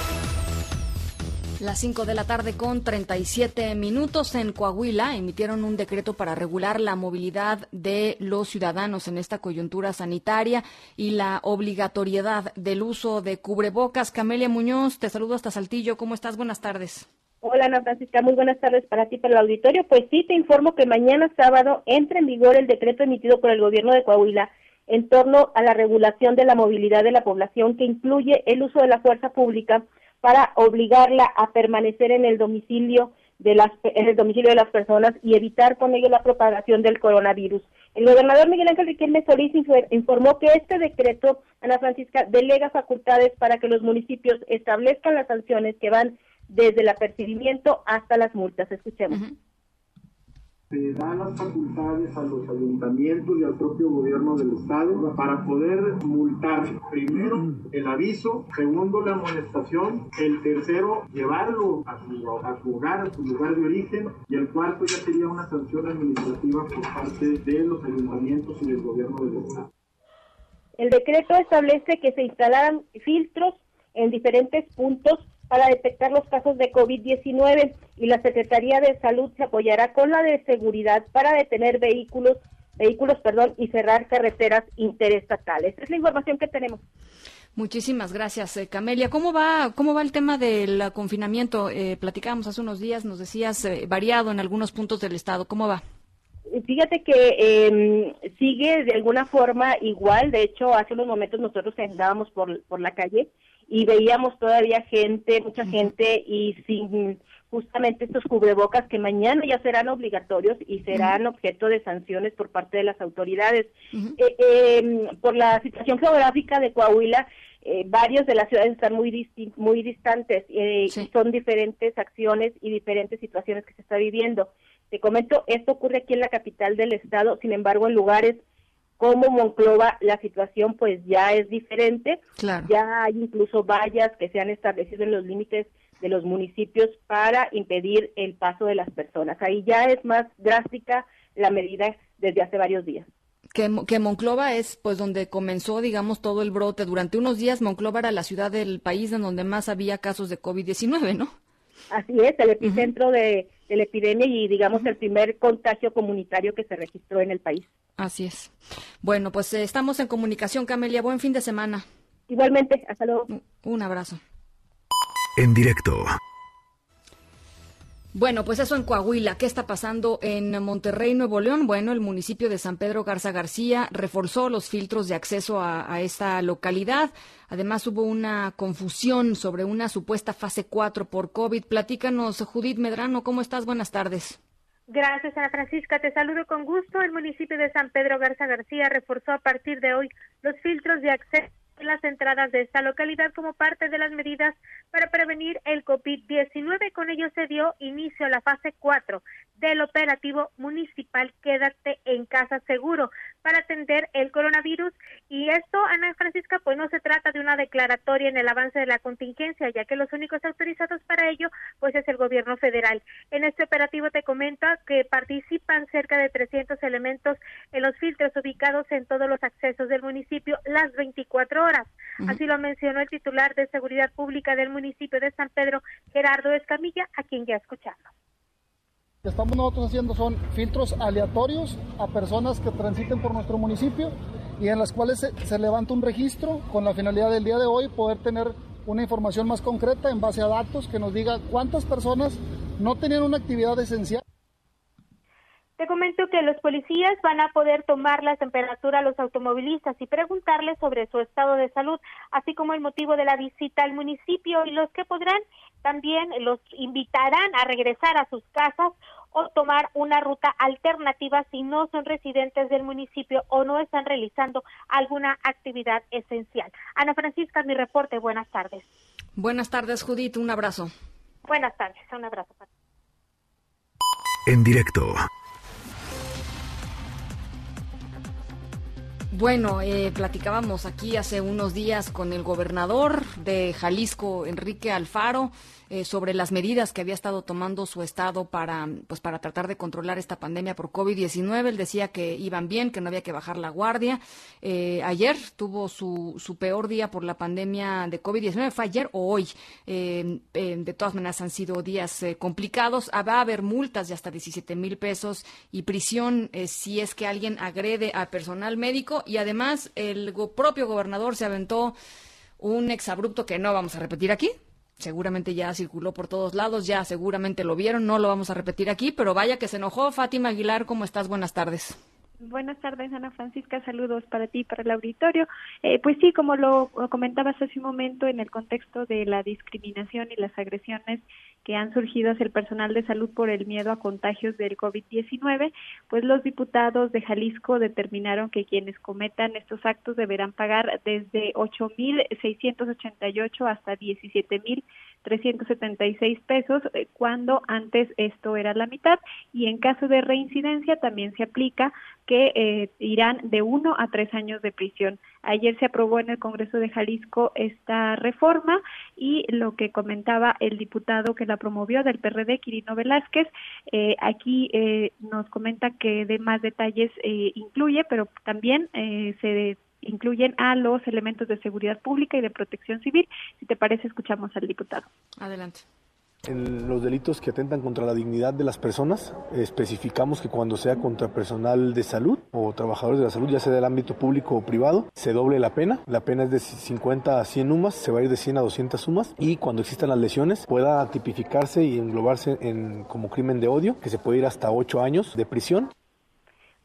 Las 5 de la tarde con 37 minutos en Coahuila emitieron un decreto para regular la movilidad de los ciudadanos en esta coyuntura sanitaria y la obligatoriedad del uso de cubrebocas. Camelia Muñoz, te saludo hasta Saltillo. ¿Cómo estás? Buenas tardes. Hola Ana Francisca, muy buenas tardes para ti, para el auditorio. Pues sí, te informo que mañana sábado entra en vigor el decreto emitido por el gobierno de Coahuila en torno a la regulación de la movilidad de la población que incluye el uso de la fuerza pública para obligarla a permanecer en el domicilio de las en el domicilio de las personas y evitar con ello la propagación del coronavirus. El gobernador Miguel Ángel Riquelme Solís informó que este decreto, Ana Francisca, delega facultades para que los municipios establezcan las sanciones que van desde el apercibimiento hasta las multas. Escuchemos se da las facultades a los ayuntamientos y al propio gobierno del estado para poder multar primero el aviso, segundo la amonestación, el tercero llevarlo a su, a su hogar, a su lugar de origen y el cuarto ya sería una sanción administrativa por parte de los ayuntamientos y del gobierno del estado. El decreto establece que se instalarán filtros en diferentes puntos para detectar los casos de COVID-19 y la Secretaría de Salud se apoyará con la de seguridad para detener vehículos vehículos, perdón, y cerrar carreteras interestatales. Es la información que tenemos. Muchísimas gracias, eh, Camelia. ¿Cómo va, cómo va el tema del confinamiento? Eh, platicábamos hace unos días, nos decías eh, variado en algunos puntos del estado. ¿Cómo va? Fíjate que em, sigue de alguna forma igual. De hecho, hace unos momentos nosotros andábamos por, por la calle y veíamos todavía gente, mucha gente y sin justamente estos cubrebocas que mañana ya serán obligatorios y serán objeto de sanciones por parte de las autoridades. Eh, em, por la situación geográfica de Coahuila, eh, varios de las ciudades están muy, muy distantes eh, y son diferentes acciones y diferentes situaciones que se está viviendo. Te comento, esto ocurre aquí en la capital del estado, sin embargo, en lugares como Monclova la situación pues ya es diferente. Ya hay incluso vallas que se han establecido en los límites de los municipios para impedir el paso de las personas. Ahí ya es más drástica la medida desde hace varios días. Que, que, Monclova es pues donde comenzó, digamos, todo el brote. Durante unos días Monclova era la ciudad del país en donde más había casos de COVID-19, ¿no? Así es, el epicentro de, la epidemia y, digamos, el primer contagio comunitario que se registró en el país. Así es. Bueno, pues eh, estamos en comunicación, Camelia. Buen fin de semana. Igualmente, hasta luego. Un abrazo en directo. Bueno, pues eso en Coahuila. ¿Qué está pasando en Monterrey, Nuevo León? Bueno, el municipio de San Pedro Garza García reforzó los filtros de acceso a, esta localidad. Además, hubo una confusión sobre una supuesta fase 4 por COVID. Platícanos, Judith Medrano, ¿cómo estás? Buenas tardes. Gracias, Ana Francisca. Te saludo con gusto. El municipio de San Pedro Garza García reforzó a partir de hoy los filtros de acceso las entradas de esta localidad como parte de las medidas para prevenir el COVID-19. Con ello se dio inicio a la fase 4 del operativo municipal Quédate en casa seguro para atender el coronavirus. Y esto, Ana Francisca, pues no se trata de una declaratoria en el avance de la contingencia, ya que los únicos autorizados para ello, pues es el gobierno federal. En este operativo te comento que participan cerca de 300 elementos en los filtros ubicados en todos los accesos del municipio las 24 horas. Así lo mencionó el titular de Seguridad Pública del municipio de San Pedro, Gerardo Escamilla, a quien ya escuchamos. Que estamos nosotros haciendo son filtros aleatorios a personas que transiten por nuestro municipio y en las cuales se, levanta un registro con la finalidad del día de hoy poder tener una información más concreta en base a datos que nos diga cuántas personas no tenían una actividad esencial. Te comento que los policías van a poder tomar la temperatura a los automovilistas y preguntarles sobre su estado de salud, así como el motivo de la visita al municipio y los que podrán también los invitarán a regresar a sus casas o tomar una ruta alternativa si no son residentes del municipio o no están realizando alguna actividad esencial. Ana Francisca, mi reporte. Buenas tardes. Buenas tardes, Judith. Un abrazo. Buenas tardes. Un abrazo. En directo. Bueno, eh, platicábamos aquí hace unos días con el gobernador de Jalisco, Enrique Alfaro. Eh, sobre las medidas que había estado tomando su estado para, pues, para tratar de controlar esta pandemia por COVID-19. Él decía que iban bien, que no había que bajar la guardia. Eh, ayer tuvo su, su peor día por la pandemia de COVID-19. ¿Fue ayer o hoy? Eh, de todas maneras han sido días complicados. Va a haber multas de hasta 17 mil pesos y prisión si es que alguien agrede a personal médico. Y además el propio gobernador se aventó un exabrupto que no vamos a repetir aquí, seguramente ya circuló por todos lados, ya seguramente lo vieron, no lo vamos a repetir aquí, pero vaya que se enojó. Fátima Aguilar, ¿cómo estás? Buenas tardes. Buenas tardes, Ana Francisca. Saludos para ti, para el auditorio. Eh, pues sí, como lo comentabas hace un momento, en el contexto de la discriminación y las agresiones que han surgido hacia el personal de salud por el miedo a contagios del COVID-19, pues los diputados de Jalisco determinaron que quienes cometan estos actos deberán pagar desde 8.688 hasta 17.376 pesos, eh, cuando antes esto era la mitad, y en caso de reincidencia también se aplica que eh, irán de uno a tres años de prisión. Ayer se aprobó en el Congreso de Jalisco esta reforma y lo que comentaba el diputado que la promovió del PRD, Quirino Velázquez, eh, aquí eh, nos comenta que de más detalles incluye, pero también se incluyen a los elementos de seguridad pública y de protección civil. Si te parece, escuchamos al diputado. Adelante. En los delitos que atentan contra la dignidad de las personas, especificamos que cuando sea contra personal de salud o trabajadores de la salud, ya sea del ámbito público o privado, se doble la pena. La pena es de 50 a 100 sumas, se va a ir de 100 a 200 sumas y cuando existan las lesiones pueda tipificarse y englobarse en, como crimen de odio, que se puede ir hasta 8 años de prisión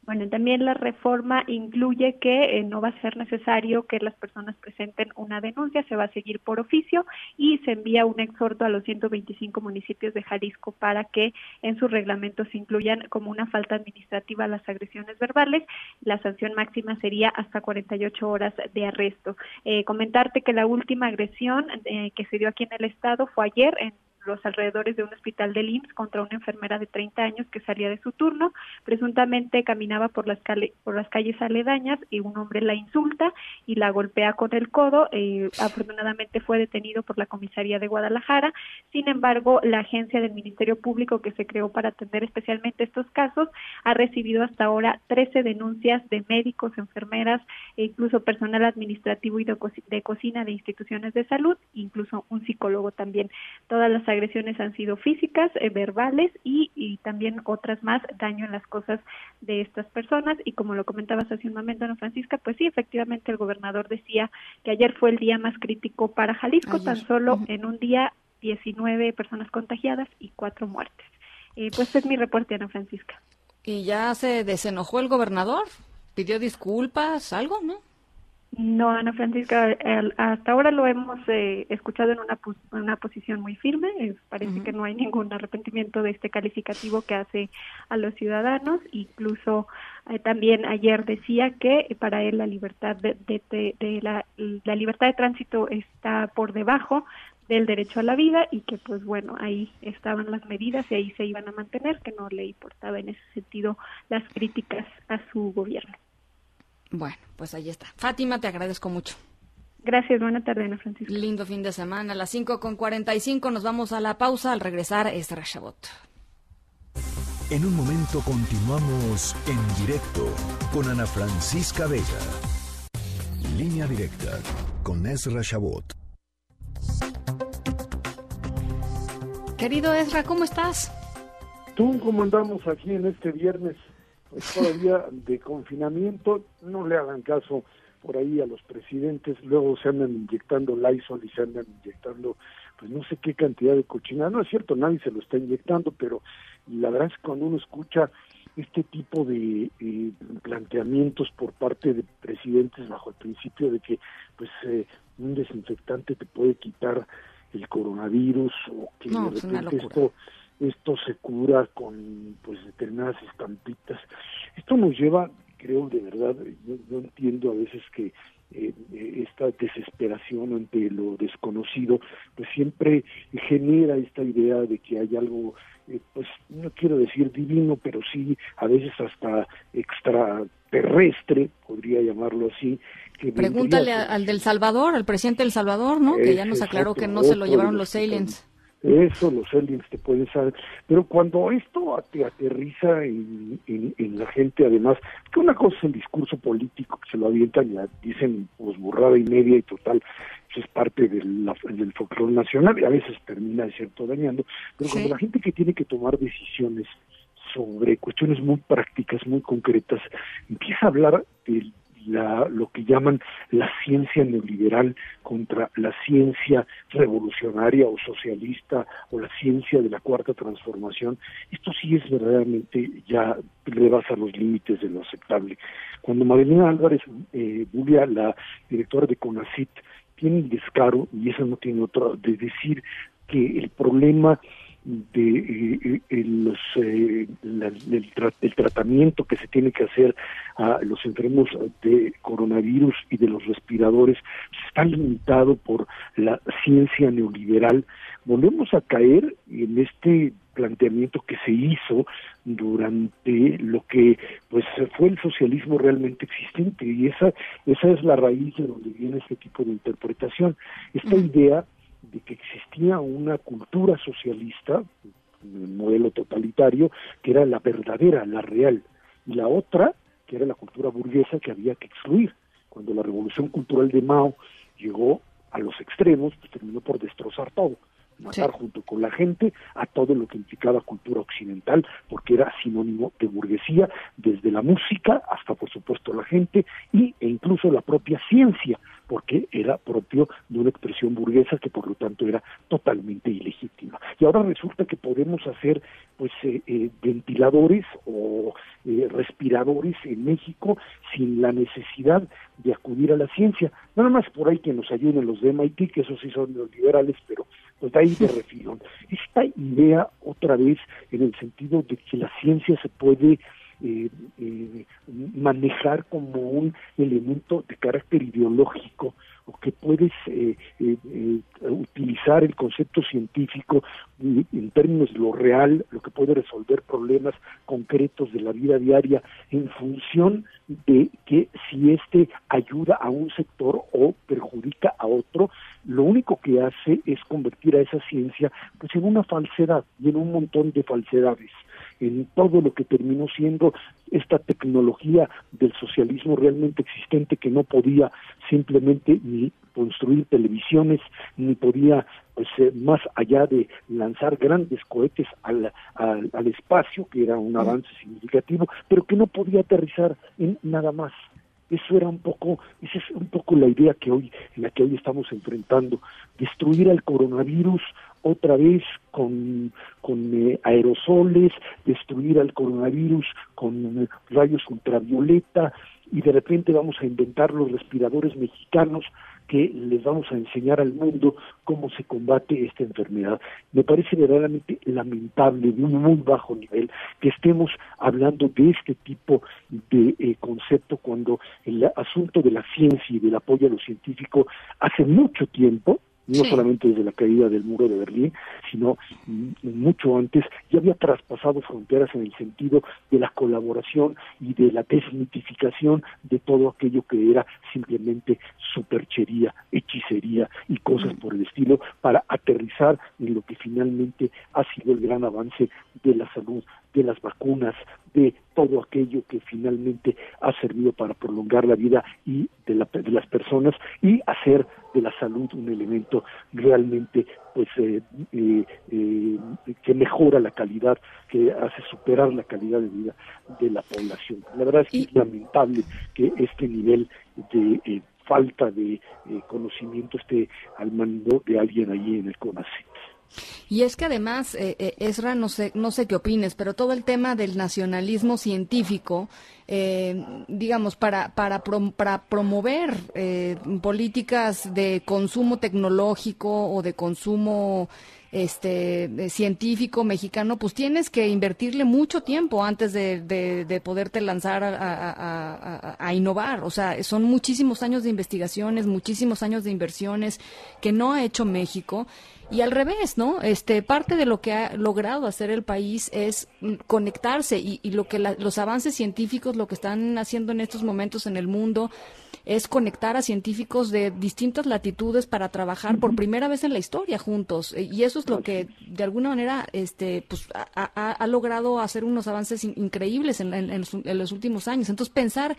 bueno, también la reforma incluye que eh, no va a ser necesario que las personas presenten una denuncia, se va a seguir por oficio y se envía un exhorto a los 125 municipios de Jalisco para que en sus reglamentos se incluyan como una falta administrativa las agresiones verbales. La sanción máxima sería hasta 48 horas de arresto. Eh, comentarte que la última agresión eh, que se dio aquí en el estado fue ayer en los alrededores de un hospital del IMSS contra una enfermera de 30 años que salía de su turno. Presuntamente caminaba por las, por las calles aledañas y un hombre la insulta y la golpea con el codo. Eh, afortunadamente fue detenido por la comisaría de Guadalajara. Sin embargo, la agencia del Ministerio Público que se creó para atender especialmente estos casos ha recibido hasta ahora 13 denuncias de médicos, enfermeras e incluso personal administrativo y de, de cocina de instituciones de salud, incluso un psicólogo también. Todas las agresiones han sido físicas, eh, verbales y, y, también otras más, daño en las cosas de estas personas. Y como lo comentabas hace un momento, Ana Francisca, pues sí, efectivamente el gobernador decía que ayer fue el día más crítico para Jalisco, tan solo en un día 19 personas contagiadas y cuatro muertes. Eh, pues es mi reporte, Ana Francisca. ¿Y ya se desenojó el gobernador? ¿Pidió disculpas? ¿Algo, no? No, Ana Francisca, hasta ahora lo hemos eh, escuchado en una, una posición muy firme. parece que no hay ningún arrepentimiento de este calificativo que hace a los ciudadanos. Incluso eh, también ayer decía que para él la libertad de, de, la, la libertad de tránsito está por debajo del derecho a la vida y que pues bueno ahí estaban las medidas y ahí se iban a mantener que no le importaba en ese sentido las críticas a su gobierno. Bueno, pues ahí está. Fátima, te agradezco mucho. Gracias, buena tarde, Ana Francisco. Lindo fin de semana. A las 5 con 45 nos vamos a la pausa. Al regresar, es Rashabot. En un momento continuamos en directo con Ana Francisca Vega. Línea directa con Ezra Shabot. Querido Ezra, ¿cómo estás? ¿Tú cómo andamos aquí en este viernes? Pues todavía de confinamiento, no le hagan caso por ahí a los presidentes, luego se andan inyectando Lysol y se andan inyectando, pues no sé qué cantidad de cochinada, no es cierto, nadie se lo está inyectando, pero la verdad es que cuando uno escucha este tipo de eh, planteamientos por parte de presidentes bajo el principio de que pues eh, un desinfectante te puede quitar el coronavirus o que de repente esto esto se cura con pues determinadas estampitas. Esto nos lleva, creo de verdad, yo, entiendo a veces que eh, esta desesperación ante lo desconocido, pues siempre genera esta idea de que hay algo, eh, pues no quiero decir divino, pero sí a veces hasta extraterrestre, podría llamarlo así. Que Pregúntale al del Salvador, al presidente del Salvador, ¿no? que ya nos aclaró que no se lo llevaron los aliens. Eso los aliens te pueden saber. Pero cuando esto te aterriza en, la gente, además, que una cosa es el discurso político que se lo avientan y dicen pues burrada y media y total, eso es parte del, del folclore nacional y a veces termina de cierto dañando. Pero cuando la gente que tiene que tomar decisiones sobre cuestiones muy prácticas, muy concretas, empieza a hablar del la, lo que llaman la ciencia neoliberal contra la ciencia revolucionaria o socialista o la ciencia de la cuarta transformación, esto sí es verdaderamente ya rebasa los límites de lo aceptable. Cuando Madelena Álvarez eh, Bulia, la directora de CONACIT, tiene el descaro, y eso no tiene otro, de decir que el problema de eh, los, eh, el, tratamiento que se tiene que hacer a los enfermos de coronavirus y de los respiradores está limitado por la ciencia neoliberal. Volvemos a caer en este planteamiento que se hizo durante lo que pues fue el socialismo realmente existente y esa esa es la raíz de donde viene este tipo de interpretación esta idea de que existía una cultura socialista, un modelo totalitario, que era la verdadera, la real, y la otra, que era la cultura burguesa que había que excluir. cuando la revolución cultural de Mao llegó a los extremos, pues terminó por destrozar todo matar junto con la gente a todo lo que implicaba cultura occidental, porque era sinónimo de burguesía, desde la música hasta, por supuesto, la gente y, e incluso la propia ciencia, porque era propio de una expresión burguesa que, por lo tanto, era totalmente ilegítima. Y ahora resulta que podemos hacer, pues, eh, eh, ventiladores o eh, respiradores en México sin la necesidad de acudir a la ciencia. Nada más por ahí que nos ayuden los de MIT, que esos sí son los liberales, pero pues ahí de refilón. Esta idea, otra vez, en el sentido de que la ciencia se puede eh, eh, manejar como un elemento de carácter ideológico o que puedes eh, utilizar el concepto científico en términos de lo real, lo que puede resolver problemas concretos de la vida diaria en función de que si éste ayuda a un sector o perjudica a otro, lo único que hace es convertir a esa ciencia pues en una falsedad y en un montón de falsedades en todo lo que terminó siendo esta tecnología del socialismo realmente existente que no podía simplemente ni construir televisiones ni podía pues eh, más allá de lanzar grandes cohetes al, al, al espacio que era un avance significativo pero que no podía aterrizar en nada más eso era un poco, esa es un poco la idea que hoy, en la que hoy estamos enfrentando, destruir al coronavirus otra vez con, con eh, aerosoles, destruir al coronavirus con eh, rayos ultravioleta y de repente vamos a inventar los respiradores mexicanos que les vamos a enseñar al mundo cómo se combate esta enfermedad. Me parece verdaderamente lamentable, de un muy bajo nivel, que estemos hablando de este tipo de eh, concepto cuando el asunto de la ciencia y del apoyo a lo científico hace mucho tiempo no solamente desde la caída del muro de Berlín, sino mucho antes, ya había traspasado fronteras en el sentido de la colaboración y de la desmitificación de todo aquello que era simplemente superchería, hechicería y cosas por el estilo, para aterrizar en lo que finalmente ha sido el gran avance de la salud, de las vacunas, de todo aquello que finalmente ha servido para prolongar la vida y de, de las personas y hacer de la salud un elemento realmente pues eh, eh, eh, que mejora la calidad, que hace superar la calidad de vida de la población. La verdad es que es lamentable que este nivel de falta de conocimiento esté al mando de alguien allí en el CONACYT. Y es que además, eh, eh, Esra, no sé, no sé qué opines, pero todo el tema del nacionalismo científico, eh, digamos, para, para, para promover eh, políticas de consumo tecnológico o de consumo este científico mexicano, pues tienes que invertirle mucho tiempo antes de, de, poderte lanzar a, innovar. O sea, son muchísimos años de investigaciones, muchísimos años de inversiones que no ha hecho México y al revés, ¿no? Este, parte de lo que ha logrado hacer el país es conectarse y, y lo que los avances científicos, lo que están haciendo en estos momentos en el mundo, es conectar a científicos de distintas latitudes para trabajar por primera vez en la historia juntos. E, y eso es lo que, de alguna manera, este, pues, ha, ha logrado hacer unos avances increíbles en, en, en, los últimos años. Entonces, pensar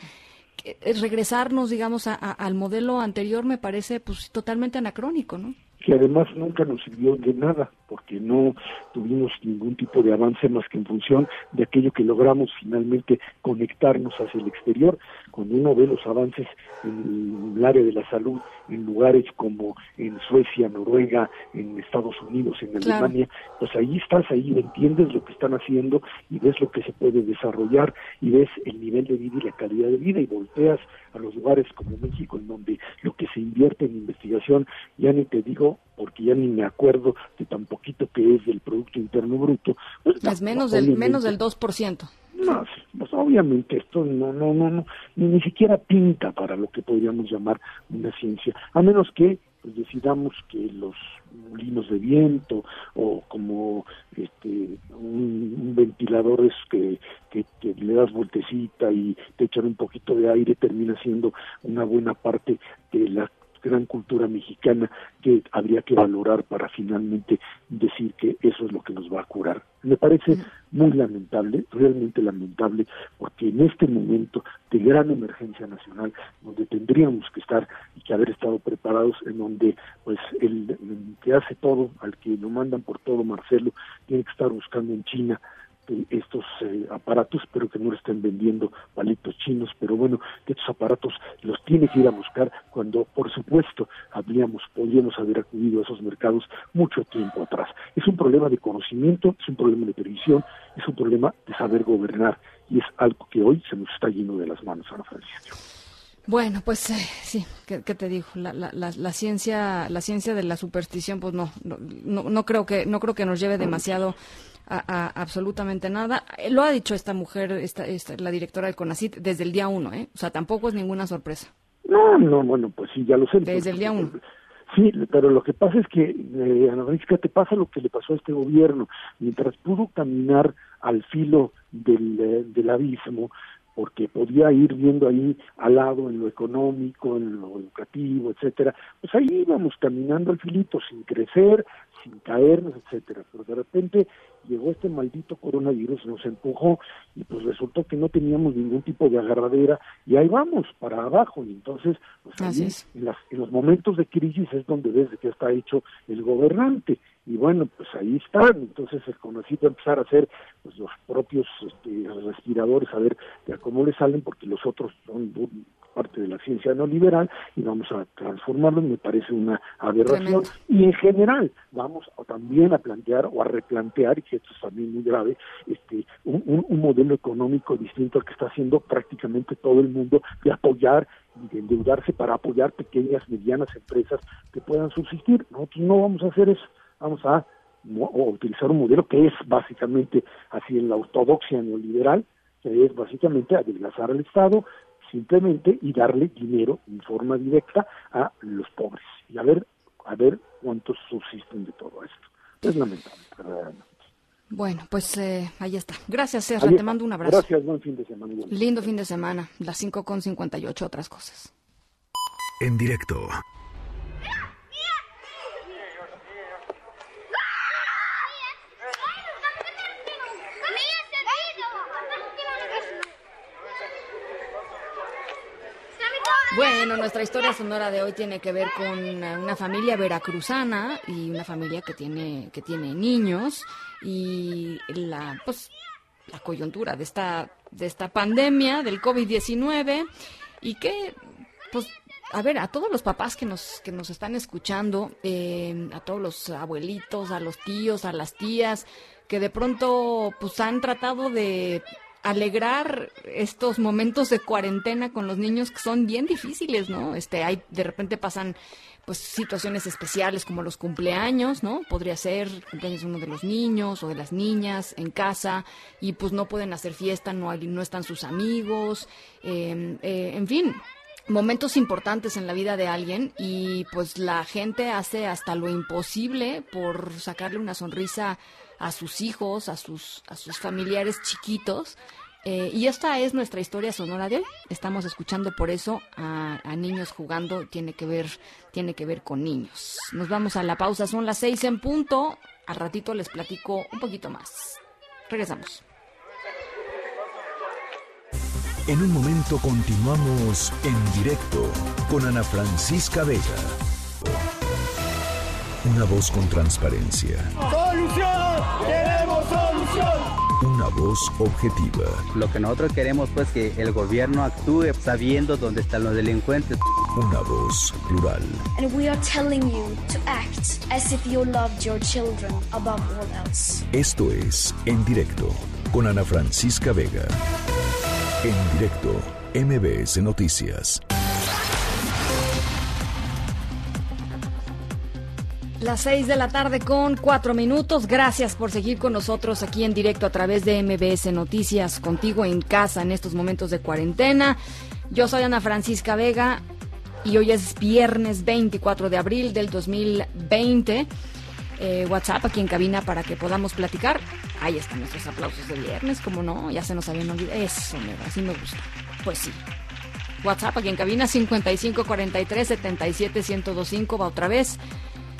regresarnos, digamos, a, al modelo anterior me parece pues totalmente anacrónico, ¿no? Que además nunca nos sirvió de nada, porque no tuvimos ningún tipo de avance más que en función de aquello que logramos finalmente conectarnos hacia el exterior. Cuando uno ve los avances en el área de la salud en lugares como en Suecia, Noruega, en Estados Unidos, en Alemania, pues ahí estás, ahí entiendes lo que están haciendo y ves lo que se puede desarrollar y ves el nivel de vida y la calidad de vida y volteas a los lugares como México en donde lo que se invierte en investigación, ya ni te digo porque ya ni me acuerdo de tan poquito que es del Producto Interno Bruto. Pues, es menos del, menos del 2%. No, pues obviamente esto no, no, no, no, ni, siquiera pinta para lo que podríamos llamar una ciencia, a menos que pues, decidamos que los molinos de viento o como este un, ventilador es que, que, que, le das vueltecita y te echan un poquito de aire termina siendo una buena parte de la gran cultura mexicana que habría que valorar para finalmente decir que eso es lo que nos va a curar. Me parece muy lamentable, realmente lamentable, porque en este momento de gran emergencia nacional, donde tendríamos que estar y que haber estado preparados, en donde pues el, que hace todo, al que lo mandan por todo, Marcelo, tiene que estar buscando en China estos eh, aparatos, pero que no estén vendiendo palitos chinos, pero bueno, que estos aparatos los tiene que ir a buscar cuando, por supuesto, habríamos, podríamos haber acudido a esos mercados mucho tiempo atrás. Es un problema de conocimiento, es un problema de previsión, es un problema de saber gobernar y es algo que hoy se nos está yendo de las manos, Ana Francisco. Bueno, pues eh, sí, ¿qué, te digo? La, la, la, ciencia, la ciencia de la superstición, pues no, no, no, creo que no creo que nos lleve demasiado a, absolutamente nada. Eh, lo ha dicho esta mujer, esta, la directora del CONACIT, desde el día uno, ¿eh? O sea, tampoco es ninguna sorpresa. No, no, bueno, pues sí, ya lo sé. Desde el día uno. Sí, pero lo que pasa es que, eh, Ana Francisca, te pasa lo que le pasó a este gobierno. Mientras pudo caminar al filo del, eh, del abismo, porque podía ir viendo ahí al lado en lo económico, en lo educativo, etcétera, pues ahí íbamos caminando al filito sin crecer, sin caernos, etcétera. Pero de repente llegó este maldito coronavirus, nos empujó y pues resultó que no teníamos ningún tipo de agarradera y ahí vamos para abajo. Y entonces pues ahí, en, las, en los momentos de crisis es donde ves de qué está hecho el gobernante. Y bueno pues ahí están. Entonces el conocido a empezar a hacer pues los propios este, respiradores a ver de cómo le salen porque los otros son parte de la ciencia no liberal y vamos a transformarlo, me parece una aberración. Y en general vamos también a plantear o a replantear, y que esto es también muy grave, este, un, un, modelo económico distinto al que está haciendo prácticamente todo el mundo de apoyar y de endeudarse para apoyar pequeñas, medianas empresas que puedan subsistir. Nosotros no vamos a hacer eso, vamos a utilizar un modelo que es básicamente así en la ortodoxia neoliberal, que es básicamente adelgazar al Estado, simplemente y darle dinero en forma directa a los pobres y a ver a ver cuántos subsisten de todo esto. Es lamentable, Bueno, pues eh, ahí está. Gracias, Serra. Te mando un abrazo. Gracias, buen fin de semana. Lindo fin de semana. Las 5 con 58, otras cosas. En directo. Bueno, nuestra historia sonora de hoy tiene que ver con una familia veracruzana y una familia que tiene que tiene niños y la pues la coyuntura de esta de esta pandemia del COVID-19 y que pues a ver, a todos los papás que nos, que nos están escuchando, eh, a todos los abuelitos, a los tíos, a las tías, que de pronto pues han tratado de alegrar estos momentos de cuarentena con los niños que son bien difíciles, ¿no? Este, hay, de repente pasan pues situaciones especiales como los cumpleaños, ¿no? Podría ser cumpleaños de uno de los niños o de las niñas en casa y pues no pueden hacer fiesta, no, hay, no están sus amigos, em, eh, en fin, momentos importantes en la vida de alguien y pues la gente hace hasta lo imposible por sacarle una sonrisa a sus hijos, a sus, a sus familiares chiquitos. Eh, y esta es nuestra historia sonora de hoy. Estamos escuchando por eso a, niños jugando, tiene que ver, tiene que ver con niños. Nos vamos a la pausa, son las seis en punto. Al ratito les platico un poquito más. Regresamos. En un momento continuamos en directo con Ana Francisca Vega. Una voz con transparencia. ¡Solución! Una voz objetiva. Lo que nosotros queremos pues que el gobierno actúe sabiendo dónde están los delincuentes. Una voz plural. And we are telling you to act as if you loved your children above all else. Esto es En Directo con Ana Francisca Vega. En directo, MBS Noticias. Las seis de la tarde con cuatro minutos. Gracias por seguir con nosotros aquí en directo a través de MBS Noticias, contigo en casa en estos momentos de cuarentena. Yo soy Ana Francisca Vega y hoy es viernes 24 de abril del 2020. Eh, WhatsApp aquí en cabina para que podamos platicar. Ahí están nuestros aplausos de viernes, como no, ya se nos habían olvidado. Eso, me, así me gusta. Pues sí. WhatsApp aquí en cabina 5543 77 1025 va otra vez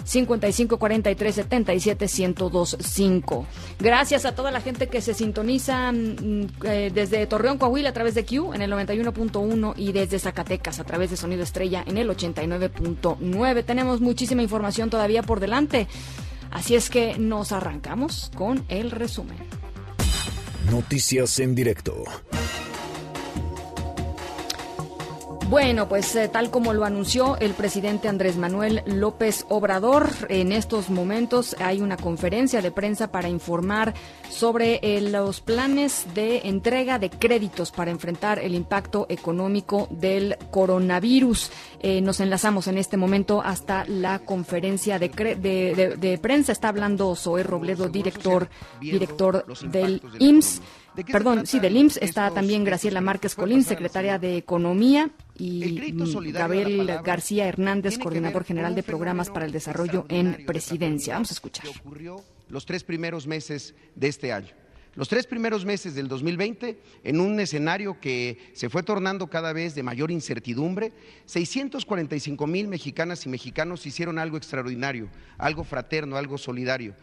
55 43 77 1025. Gracias a toda la gente que se sintoniza mm, eh, desde Torreón, Coahuila a través de Q en el 91.1 y desde Zacatecas a través de Sonido Estrella en el 89.9. Tenemos muchísima información todavía por delante. Así es que nos arrancamos con el resumen. Noticias en directo. Bueno, pues eh, tal como lo anunció el presidente Andrés Manuel López Obrador, en estos momentos hay una conferencia de prensa para informar sobre eh, los planes de entrega de créditos para enfrentar el impacto económico del coronavirus. Eh, nos enlazamos en este momento hasta la conferencia de, de prensa. Está hablando Zoé Robledo, director, director del IMSS. Perdón, sí, del IMSS está también Graciela Márquez Colín, secretaria de Economía, y Gabriel García Hernández, coordinador general de programas para el desarrollo en presidencia. Vamos a escuchar. ocurrió los tres primeros meses de este año. Los tres primeros meses del 2020, en un escenario que se fue tornando cada vez de mayor incertidumbre, 645 mil mexicanas y mexicanos hicieron algo extraordinario, algo fraterno, algo solidario.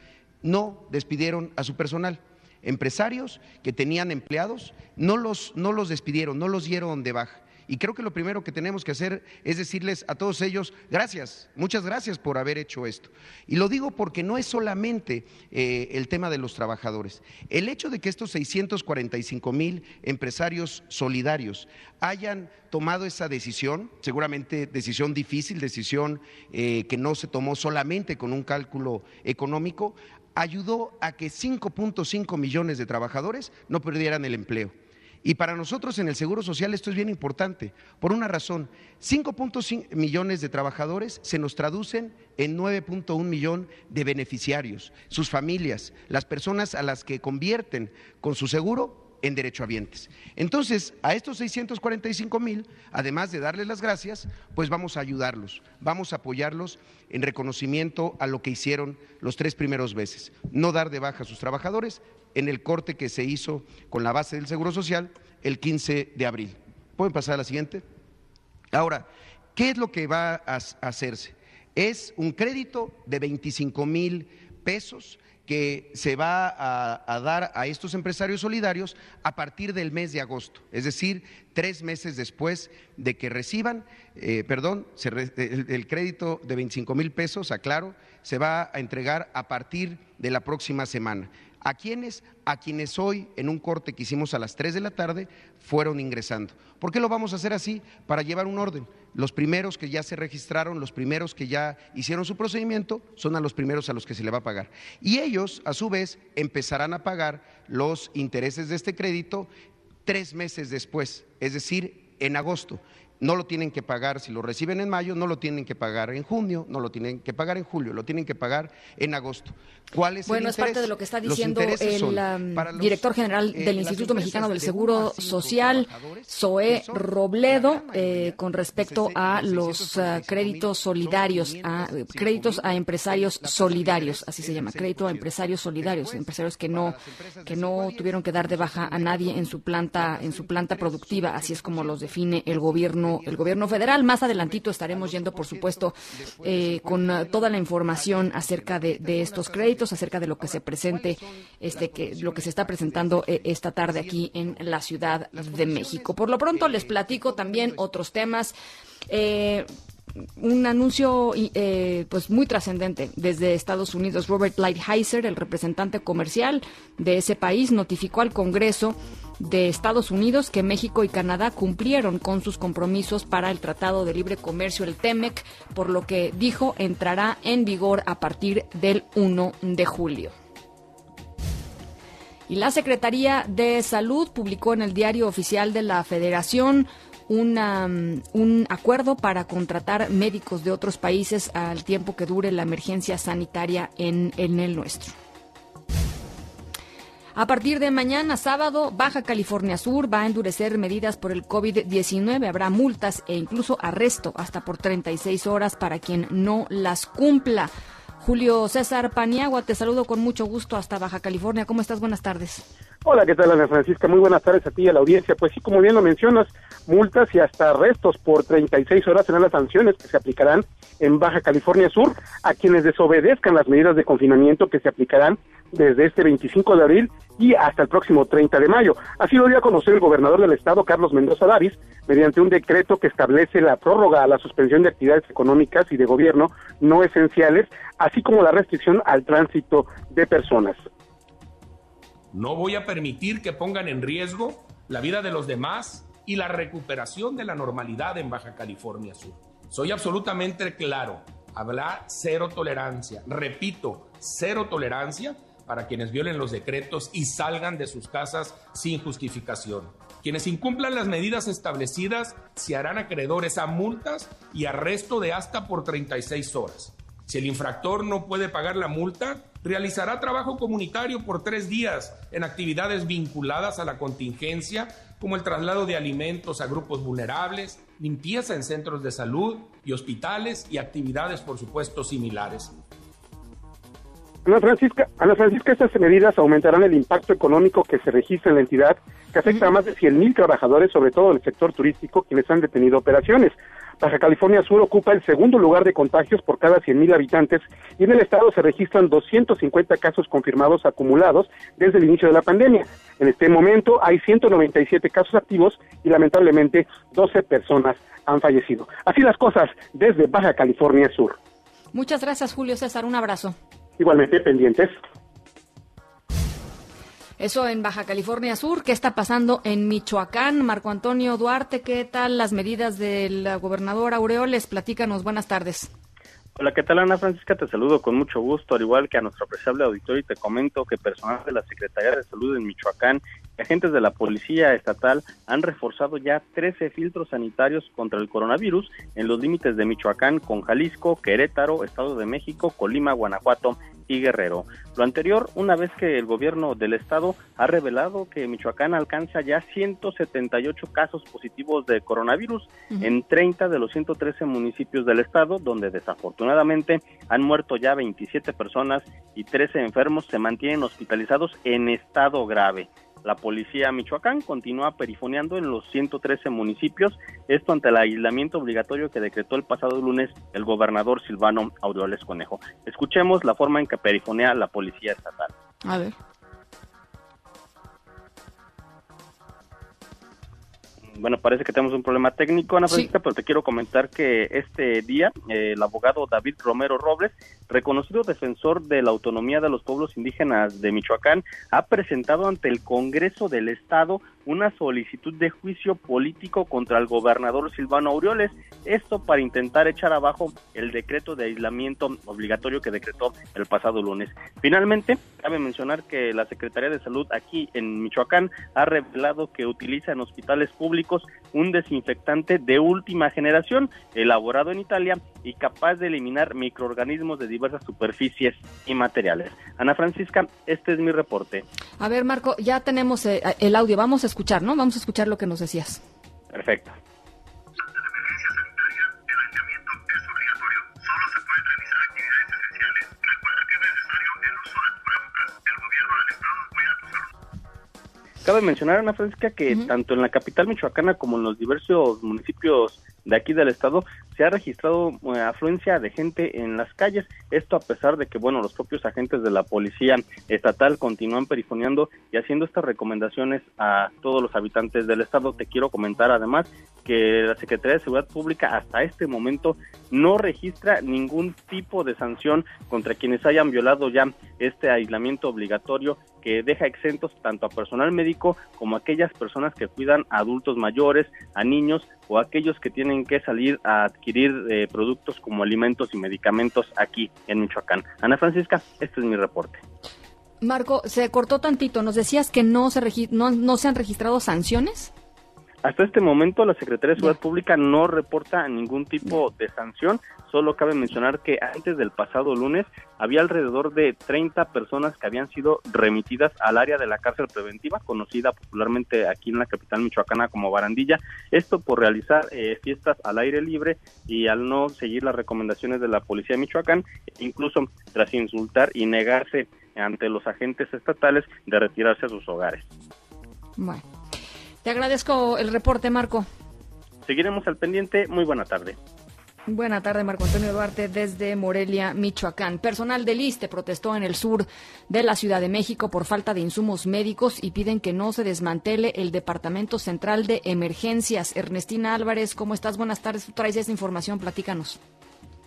No despidieron a su personal empresarios que tenían empleados, no los, no los despidieron, no los dieron de baja. Y creo que lo primero que tenemos que hacer es decirles a todos ellos, gracias, muchas gracias por haber hecho esto. Y lo digo porque no es solamente eh, el tema de los trabajadores. El hecho de que estos 645 mil empresarios solidarios hayan tomado esa decisión, seguramente decisión difícil, decisión eh, que no se tomó solamente con un cálculo económico, ayudó a que 5.5 millones de trabajadores no perdieran el empleo. Y para nosotros en el Seguro Social esto es bien importante, por una razón, 5.5 millones de trabajadores se nos traducen en 9.1 millón de beneficiarios, sus familias, las personas a las que convierten con su seguro en derechohabientes. Entonces, a estos 645 mil, además de darles las gracias, pues vamos a ayudarlos, vamos a apoyarlos en reconocimiento a lo que hicieron los tres primeros meses. No dar de baja a sus trabajadores en el corte que se hizo con la base del Seguro Social el 15 de abril. ¿Pueden pasar a la siguiente? Ahora, ¿qué es lo que va a hacerse? Es un crédito de 25 mil pesos que se va a, dar a estos empresarios solidarios a partir del mes de agosto, es decir, tres meses después de que reciban, eh, perdón, el, el, crédito de 25 mil pesos, aclaro, se va a entregar a partir de la próxima semana. ¿A quiénes? A quienes hoy, en un corte que hicimos a las 3 de la tarde, fueron ingresando. ¿Por qué lo vamos a hacer así? Para llevar un orden. Los primeros que ya se registraron, los primeros que ya hicieron su procedimiento, son a los primeros a los que se le va a pagar. Y ellos, a su vez, empezarán a pagar los intereses de este crédito tres meses después, es decir, en agosto no lo tienen que pagar si lo reciben en mayo, no lo tienen que pagar en junio, no lo tienen que pagar en julio, lo tienen que pagar en agosto. ¿Cuál es bueno, es parte de lo que está diciendo el um, director general eh, del Instituto Mexicano del Seguro Social, Zoé Robledo, eh, con respecto a los uh, créditos solidarios, a créditos a empresarios solidarios, así se llama, crédito a empresarios solidarios, empresarios que no que no tuvieron que dar de baja a nadie en su planta en su planta productiva, así es como los define el gobierno el gobierno federal. Más adelantito estaremos yendo, por supuesto, eh, con toda la información acerca de, estos créditos, acerca de lo que se presente, este, que lo que se está presentando eh, esta tarde aquí en la Ciudad de México. Por lo pronto les platico también otros temas. Eh, un anuncio pues muy trascendente desde Estados Unidos. Robert Lighthizer, el representante comercial de ese país, notificó al Congreso de Estados Unidos que México y Canadá cumplieron con sus compromisos para el Tratado de Libre Comercio, el TEMEC, por lo que dijo entrará en vigor a partir del 1 de julio. Y la Secretaría de Salud publicó en el Diario Oficial de la Federación un acuerdo para contratar médicos de otros países al tiempo que dure la emergencia sanitaria en el nuestro. A partir de mañana, sábado, Baja California Sur va a endurecer medidas por el COVID-19. Habrá multas e incluso arresto hasta por 36 horas para quien no las cumpla. Julio César Paniagua, te saludo con mucho gusto hasta Baja California. ¿Cómo estás? Buenas tardes. Hola, ¿qué tal, Ana Francisca? Muy buenas tardes a ti y a la audiencia. Pues sí, como bien lo mencionas, multas y hasta arrestos por 36 horas serán las sanciones que se aplicarán en Baja California Sur a quienes desobedezcan las medidas de confinamiento que se aplicarán desde este 25 de abril y hasta el próximo 30 de mayo. Así lo dio a conocer el gobernador del estado, Carlos Mendoza Davis, mediante un decreto que establece la prórroga a la suspensión de actividades económicas y de gobierno no esenciales, así como la restricción al tránsito de personas. No voy a permitir que pongan en riesgo la vida de los demás y la recuperación de la normalidad en Baja California Sur. Soy absolutamente claro, habrá cero tolerancia, repito, cero tolerancia para quienes violen los decretos y salgan de sus casas sin justificación. Quienes incumplan las medidas establecidas se harán acreedores a multas y arresto de hasta por 36 horas. Si el infractor no puede pagar la multa, realizará trabajo comunitario por tres días en actividades vinculadas a la contingencia, como el traslado de alimentos a grupos vulnerables, limpieza en centros de salud y hospitales y actividades, por supuesto, similares. Ana Francisca, Ana Francisca, estas medidas aumentarán el impacto económico que se registra en la entidad, que afecta a más de 100.000 trabajadores, sobre todo en el sector turístico, quienes han detenido operaciones. Baja California Sur ocupa el segundo lugar de contagios por cada 100.000 habitantes y en el estado se registran 250 casos confirmados acumulados desde el inicio de la pandemia. En este momento hay 197 casos activos y lamentablemente 12 personas han fallecido. Así las cosas desde Baja California Sur. Muchas gracias, Julio César. Un abrazo. Igualmente pendientes. Eso en Baja California Sur. ¿Qué está pasando en Michoacán? Marco Antonio Duarte, ¿qué tal las medidas del gobernador Aureoles? Platícanos. Buenas tardes. Hola, ¿qué tal Ana Francisca? Te saludo con mucho gusto, al igual que a nuestro apreciable auditorio y te comento que personal de la Secretaría de Salud en Michoacán agentes de la Policía Estatal han reforzado ya 13 filtros sanitarios contra el coronavirus en los límites de Michoacán con Jalisco, Querétaro, Estado de México, Colima, Guanajuato y Guerrero. Lo anterior, una vez que el gobierno del estado ha revelado que Michoacán alcanza ya 178 casos positivos de coronavirus en 30 de los 113 municipios del estado, donde desafortunadamente han muerto ya 27 personas y 13 enfermos se mantienen hospitalizados en estado grave. La policía Michoacán continúa perifoneando en los 113 municipios, esto ante el aislamiento obligatorio que decretó el pasado lunes el gobernador Silvano Aureoles Conejo. Escuchemos la forma en que perifonea la policía estatal. A ver. bueno, parece que tenemos un problema técnico, Ana Francisca, pero te quiero comentar que este día eh, el abogado David Romero Robles, reconocido defensor de la autonomía de los pueblos indígenas de Michoacán, ha presentado ante el Congreso del Estado una solicitud de juicio político contra el gobernador Silvano Aureoles, esto para intentar echar abajo el decreto de aislamiento obligatorio que decretó el pasado lunes. Finalmente, cabe mencionar que la Secretaría de Salud aquí en Michoacán ha revelado que utiliza en hospitales públicos un desinfectante de última generación elaborado en Italia y capaz de eliminar microorganismos de diversas superficies y materiales. Ana Francisca, este es mi reporte. A ver, Marco, ya tenemos eh, el audio. Vamos a escuchar, ¿no? Vamos a escuchar lo que nos decías. Perfecto. Cabe mencionar, Ana Francisca, que tanto en la capital michoacana como en los diversos municipios de aquí del estado se ha registrado eh, afluencia de gente en las calles. Esto a pesar de que, bueno, los propios agentes de la policía estatal continúan perifoneando y haciendo estas recomendaciones a todos los habitantes del estado. Te quiero comentar además que la Secretaría de Seguridad Pública hasta este momento no registra ningún tipo de sanción contra quienes hayan violado ya este aislamiento obligatorio que deja exentos tanto a personal médico como a aquellas personas que cuidan a adultos mayores, a niños o aquellos que tienen que salir a adquirir eh, productos como alimentos y medicamentos aquí en Michoacán. Ana Francisca, este es mi reporte. Marco, se cortó tantito. ¿Nos decías que no se, no, no se han registrado sanciones? Hasta este momento la Secretaría de Seguridad Pública no reporta ningún tipo de sanción. Solo cabe mencionar que antes del pasado lunes había alrededor de 30 personas que habían sido remitidas al área de la cárcel preventiva, conocida popularmente aquí en la capital michoacana como Barandilla. Esto por realizar eh, fiestas al aire libre y al no seguir las recomendaciones de la policía de Michoacán, incluso tras insultar y negarse ante los agentes estatales de retirarse a sus hogares. Bueno, te agradezco el reporte, Marco. Seguiremos al pendiente. Muy buena tarde. Buena tarde, Marco Antonio Duarte, desde Morelia, Michoacán. Personal del ISTE protestó en el sur de la Ciudad de México por falta de insumos médicos y piden que no se desmantele el Departamento Central de Emergencias. Ernestina Álvarez, ¿cómo estás? Buenas tardes. Tú traes esta información, platícanos.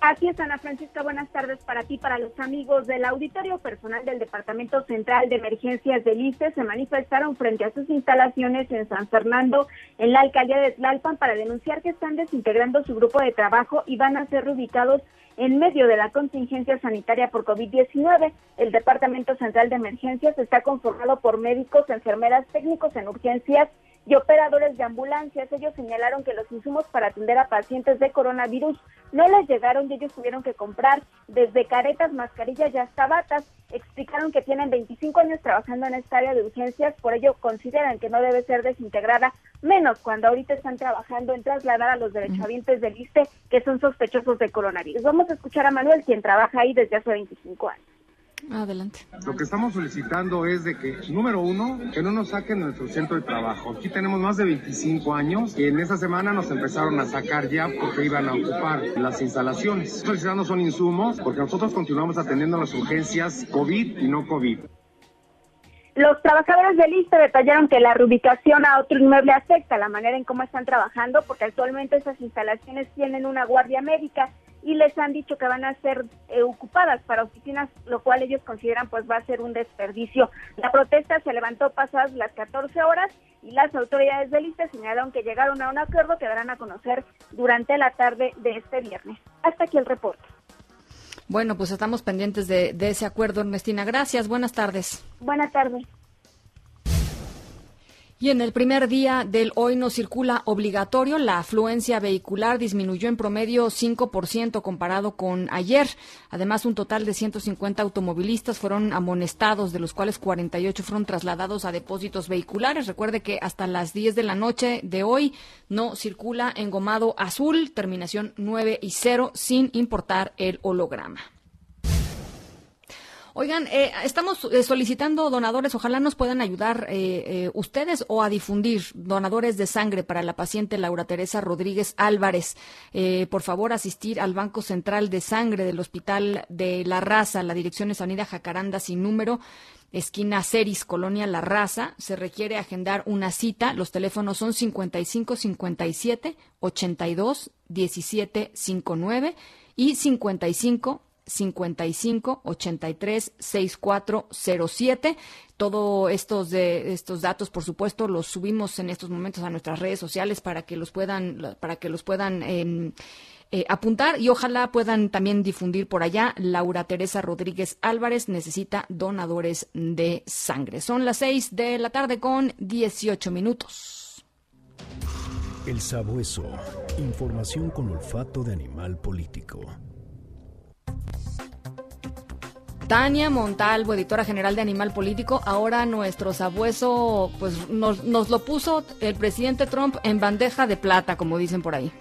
Así es, Ana Francisca, buenas tardes para ti, para los amigos del auditorio personal del Departamento Central de Emergencias del ICE se manifestaron frente a sus instalaciones en San Fernando, en la alcaldía de Tlalpan, para denunciar que están desintegrando su grupo de trabajo y van a ser reubicados en medio de la contingencia sanitaria por COVID-19. El Departamento Central de Emergencias está conformado por médicos, enfermeras, técnicos en urgencias y operadores de ambulancias. Ellos señalaron que los insumos para atender a pacientes de coronavirus no les llegaron y ellos tuvieron que comprar desde caretas, mascarillas y hasta batas. Explicaron que tienen 25 años trabajando en esta área de urgencias, por ello consideran que no debe ser desintegrada, menos cuando ahorita están trabajando en trasladar a los derechohabientes del ISTE que son sospechosos de coronavirus. Vamos a escuchar a Manuel, quien trabaja ahí desde hace 25 años. Adelante. Lo que estamos solicitando es de que, número uno, que no nos saquen nuestro centro de trabajo. Aquí tenemos más de 25 años y en esa semana nos empezaron a sacar ya porque iban a ocupar las instalaciones. Solicitando son insumos porque nosotros continuamos atendiendo las urgencias COVID y no COVID. Los trabajadores del ISTE detallaron que la reubicación a otro inmueble afecta la manera en cómo están trabajando porque actualmente esas instalaciones tienen una guardia médica y les han dicho que van a ser eh, ocupadas para oficinas, lo cual ellos consideran pues va a ser un desperdicio. La protesta se levantó pasadas las 14 horas y las autoridades del ISTE señalaron que llegaron a un acuerdo que darán a conocer durante la tarde de este viernes. Hasta aquí el reporte. Bueno, pues estamos pendientes de, de ese acuerdo, Ernestina. Gracias, buenas tardes. Buenas tardes. Y en el primer día del hoy no circula obligatorio, la afluencia vehicular disminuyó en promedio 5% comparado con ayer. Además, un total de 150 automovilistas fueron amonestados, de los cuales 48 fueron trasladados a depósitos vehiculares. Recuerde que hasta las 10 de la noche de hoy no circula engomado azul, terminación 9 y 0, sin importar el holograma. Oigan, eh, estamos eh, solicitando donadores. Ojalá nos puedan ayudar eh, eh, ustedes o a difundir donadores de sangre para la paciente Laura Teresa Rodríguez Álvarez. Por favor, asistir al Banco Central de Sangre del Hospital de La Raza. La dirección es Avenida Jacaranda sin número esquina Ceris, Colonia La Raza. Se requiere agendar una cita. Los teléfonos son 55 57 82 17 59 y 55 55 83 6407. Todos estos estos datos, por supuesto, los subimos en estos momentos a nuestras redes sociales para que los puedan para que los puedan eh, eh, apuntar y ojalá puedan también difundir por allá. Laura Teresa Rodríguez Álvarez necesita donadores de sangre. Son las 6 de la tarde con 18 minutos. El sabueso. Información con olfato de animal político. Tania Montalvo, editora general de Animal Político, ahora nuestro sabueso, pues nos, nos lo puso el presidente Trump en bandeja de plata, como dicen por ahí.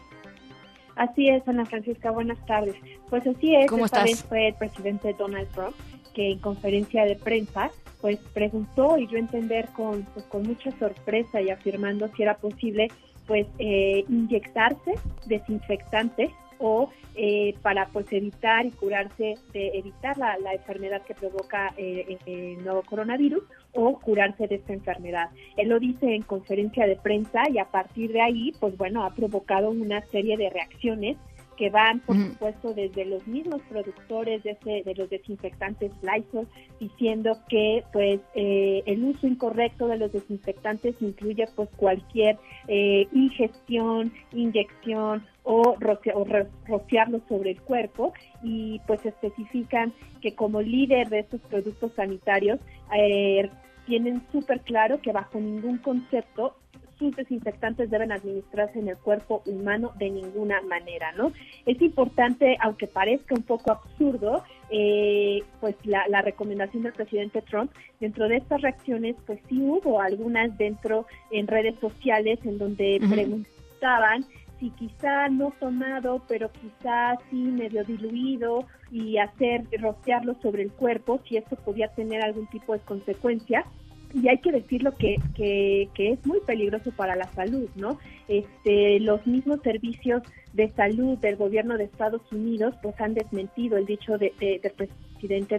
Así es, Ana Francisca, buenas tardes. Pues así es, ¿Cómo esta estás? vez fue el presidente Donald Trump que en conferencia de prensa pues preguntó y a entender con, pues, con mucha sorpresa y afirmando si era posible pues eh, inyectarse desinfectante o eh, para pues evitar y curarse de evitar la, la enfermedad que provoca eh, el nuevo coronavirus o curarse de esta enfermedad. Él lo dice en conferencia de prensa y a partir de ahí, pues bueno, ha provocado una serie de reacciones que van, por supuesto, desde los mismos productores de, ese- de los desinfectantes Lysol, diciendo que pues eh, el uso incorrecto de los desinfectantes incluye pues cualquier eh, ingestión, inyección o, roce- o ro- rociarlo sobre el cuerpo y pues especifican que como líder de estos productos sanitarios eh, tienen súper claro que bajo ningún concepto sus desinfectantes deben administrarse en el cuerpo humano de ninguna manera, ¿no? Es importante, aunque parezca un poco absurdo, eh, pues la, la recomendación del presidente Trump, dentro de estas reacciones, pues sí hubo algunas dentro en redes sociales en donde Ujú. preguntaban si quizá no tomado, pero quizá sí medio diluido y hacer rociarlo sobre el cuerpo, si esto podía tener algún tipo de consecuencia y hay que decirlo que, que, que, es muy peligroso para la salud, ¿no? Este, los mismos servicios de salud del gobierno de Estados Unidos pues han desmentido el dicho de, de, presidente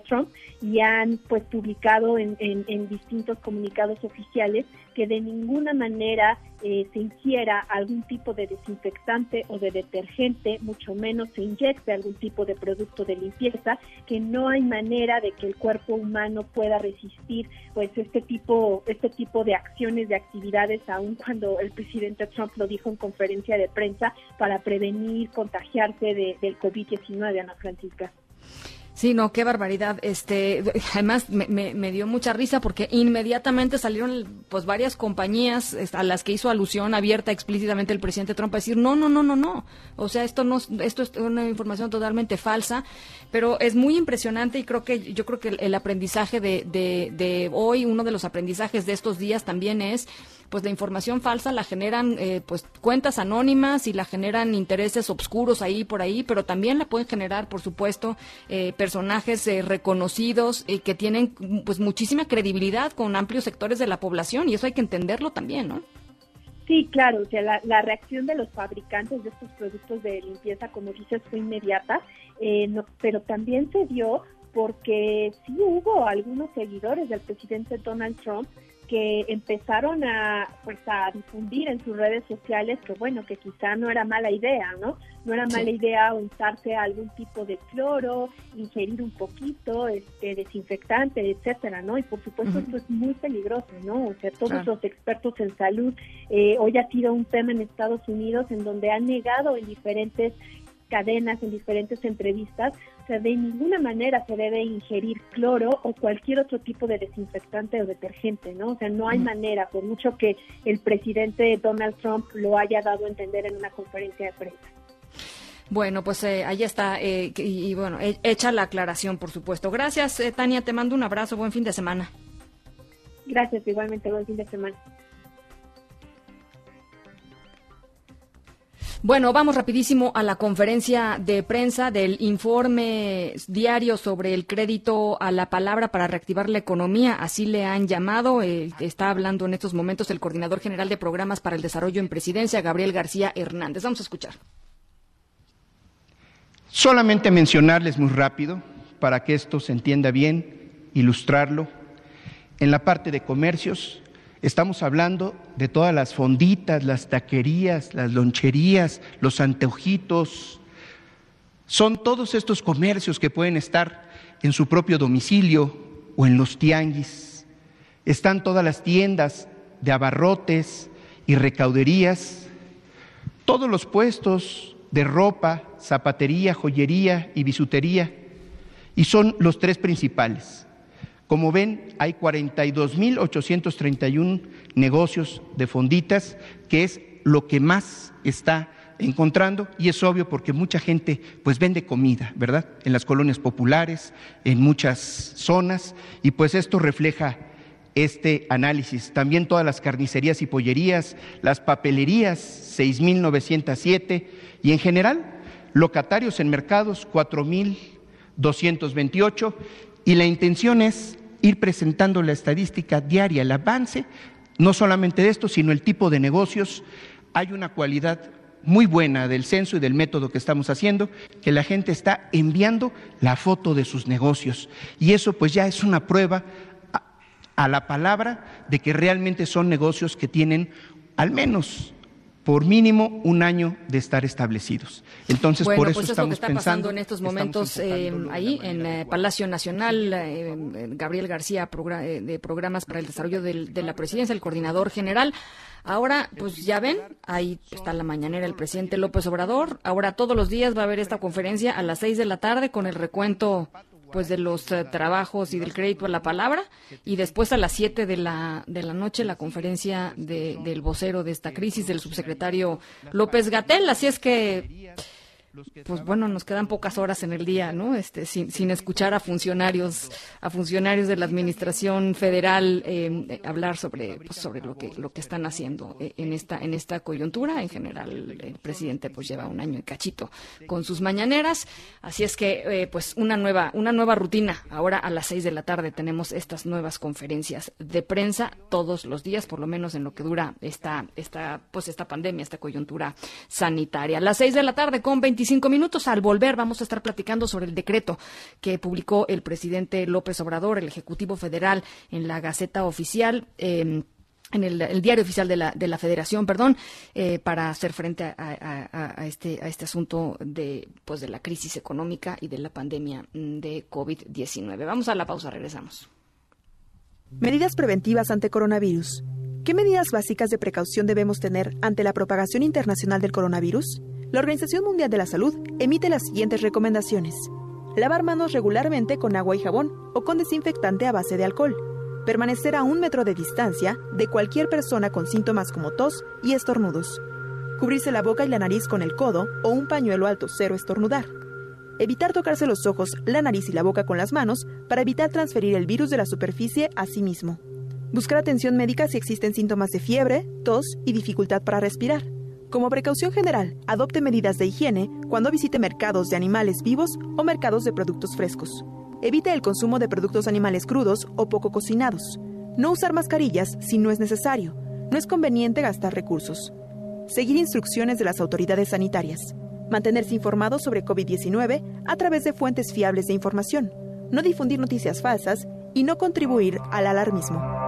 Trump y han pues publicado en, distintos comunicados oficiales que de ninguna manera eh, se ingiera algún tipo de desinfectante o de detergente, mucho menos se inyecte algún tipo de producto de limpieza, que no hay manera de que el cuerpo humano pueda resistir pues este tipo, este tipo de acciones, de actividades, aun cuando el presidente Trump lo dijo en conferencia de prensa para prevenir contagiarse de, del COVID-19, Ana Francisca. Sí, no, qué barbaridad. Este, además me, me, dio mucha risa porque inmediatamente salieron pues varias compañías a las que hizo alusión abierta explícitamente el presidente Trump a decir no, no, no, no, no. O sea, esto no, esto es una información totalmente falsa. Pero es muy impresionante y creo que yo creo que el, el aprendizaje de, de, de hoy, uno de los aprendizajes de estos días también es pues la información falsa la generan eh, pues cuentas anónimas y la generan intereses obscuros ahí por ahí, pero también la pueden generar, por supuesto, eh, personajes eh, reconocidos y que tienen pues muchísima credibilidad con amplios sectores de la población y eso hay que entenderlo también, ¿no? Sí, claro, o sea, la, la, reacción de los fabricantes de estos productos de limpieza, como dices, fue inmediata, no, pero también se dio porque sí hubo algunos seguidores del presidente Donald Trump que empezaron a pues a difundir en sus redes sociales que bueno que quizá no era mala idea no no era mala sí. idea untarse algún tipo de cloro ingerir un poquito este desinfectante etcétera no y por supuesto uh -huh. esto es muy peligroso no o sea todos claro. los expertos en salud eh, hoy ha sido un tema en Estados Unidos en donde han negado en diferentes cadenas, en diferentes entrevistas, o sea, de ninguna manera se debe ingerir cloro o cualquier otro tipo de desinfectante o detergente, ¿no? O sea, no hay mm. manera, por mucho que el presidente Donald Trump lo haya dado a entender en una conferencia de prensa. Bueno, pues eh, ahí está, eh, y, y, bueno, hecha la aclaración, por supuesto. Gracias, eh, Tania, te mando un abrazo, buen fin de semana. Gracias, igualmente, buen fin de semana. Bueno, vamos rapidísimo a la conferencia de prensa del informe diario sobre el crédito a la palabra para reactivar la economía, así le han llamado. Eh, está hablando en estos momentos el coordinador general de programas para el desarrollo en presidencia, Gabriel García Hernández. Vamos a escuchar. Solamente mencionarles muy rápido, para que esto se entienda bien, ilustrarlo. En la parte de comercios, Estamos hablando de todas las fonditas, las taquerías, las loncherías, los anteojitos. Son todos estos comercios que pueden estar en su propio domicilio o en los tianguis. Están todas las tiendas de abarrotes y recauderías, todos los puestos de ropa, zapatería, joyería y bisutería. Y son los tres principales. Como ven, hay 42.831 negocios de fonditas, que es lo que más está encontrando y es obvio porque mucha gente pues vende comida, ¿verdad? En las colonias populares, en muchas zonas y pues esto refleja este análisis. También todas las carnicerías y pollerías, las papelerías, 6.907 y en general locatarios en mercados, 4.228 y la intención es ir presentando la estadística diaria, el avance, no solamente de esto, sino el tipo de negocios. Hay una cualidad muy buena del censo y del método que estamos haciendo, que la gente está enviando la foto de sus negocios. Y eso pues ya es una prueba a, a la palabra de que realmente son negocios que tienen al menos por mínimo un año de estar establecidos. Entonces, bueno, por eso pues estamos es lo que está pensando, pasando en estos momentos eh, ahí en eh, Palacio Nacional. Eh, Gabriel García, de programas para el desarrollo del, de la presidencia, el coordinador general. Ahora, pues ya ven, ahí está la mañanera el presidente López Obrador. Ahora todos los días va a haber esta conferencia a las seis de la tarde con el recuento pues de los uh, trabajos y del crédito a la palabra. Y después a las 7 de la de la noche la conferencia de, del vocero de esta crisis del subsecretario López Gatel. Así es que pues bueno, nos quedan pocas horas en el día, ¿no? Este, sin, sin escuchar a funcionarios, a funcionarios de la administración federal eh, hablar sobre, pues, sobre lo que, lo que están haciendo eh, en esta, en esta coyuntura. En general, el presidente pues lleva un año y cachito con sus mañaneras. Así es que, eh, pues una nueva, una nueva rutina. Ahora a las seis de la tarde tenemos estas nuevas conferencias de prensa todos los días, por lo menos en lo que dura esta, esta, pues esta pandemia, esta coyuntura sanitaria. A las seis de la tarde con 25 minutos. Al volver vamos a estar platicando sobre el decreto que publicó el presidente López Obrador, el Ejecutivo Federal, en la Gaceta Oficial. Em, en el, diario oficial de la, de la Federación, perdón, eh, para hacer frente a, este, a este asunto de, pues, de la crisis económica y de la pandemia de COVID-19. Vamos a la pausa, regresamos. Medidas preventivas ante coronavirus. ¿Qué medidas básicas de precaución debemos tener ante la propagación internacional del coronavirus? La Organización Mundial de la Salud emite las siguientes recomendaciones. Lavar manos regularmente con agua y jabón o con desinfectante a base de alcohol. Permanecer a un metro de distancia de cualquier persona con síntomas como tos y estornudos. Cubrirse la boca y la nariz con el codo o un pañuelo alto cero estornudar. Evitar tocarse los ojos, la nariz y la boca con las manos para evitar transferir el virus de la superficie a sí mismo. Buscar atención médica si existen síntomas de fiebre, tos y dificultad para respirar. Como precaución general, adopte medidas de higiene cuando visite mercados de animales vivos o mercados de productos frescos. Evite el consumo de productos animales crudos o poco cocinados. No usar mascarillas si no es necesario. No es conveniente gastar recursos. Seguir instrucciones de las autoridades sanitarias. Mantenerse informado sobre COVID-19 a través de fuentes fiables de información. No difundir noticias falsas y no contribuir al alarmismo.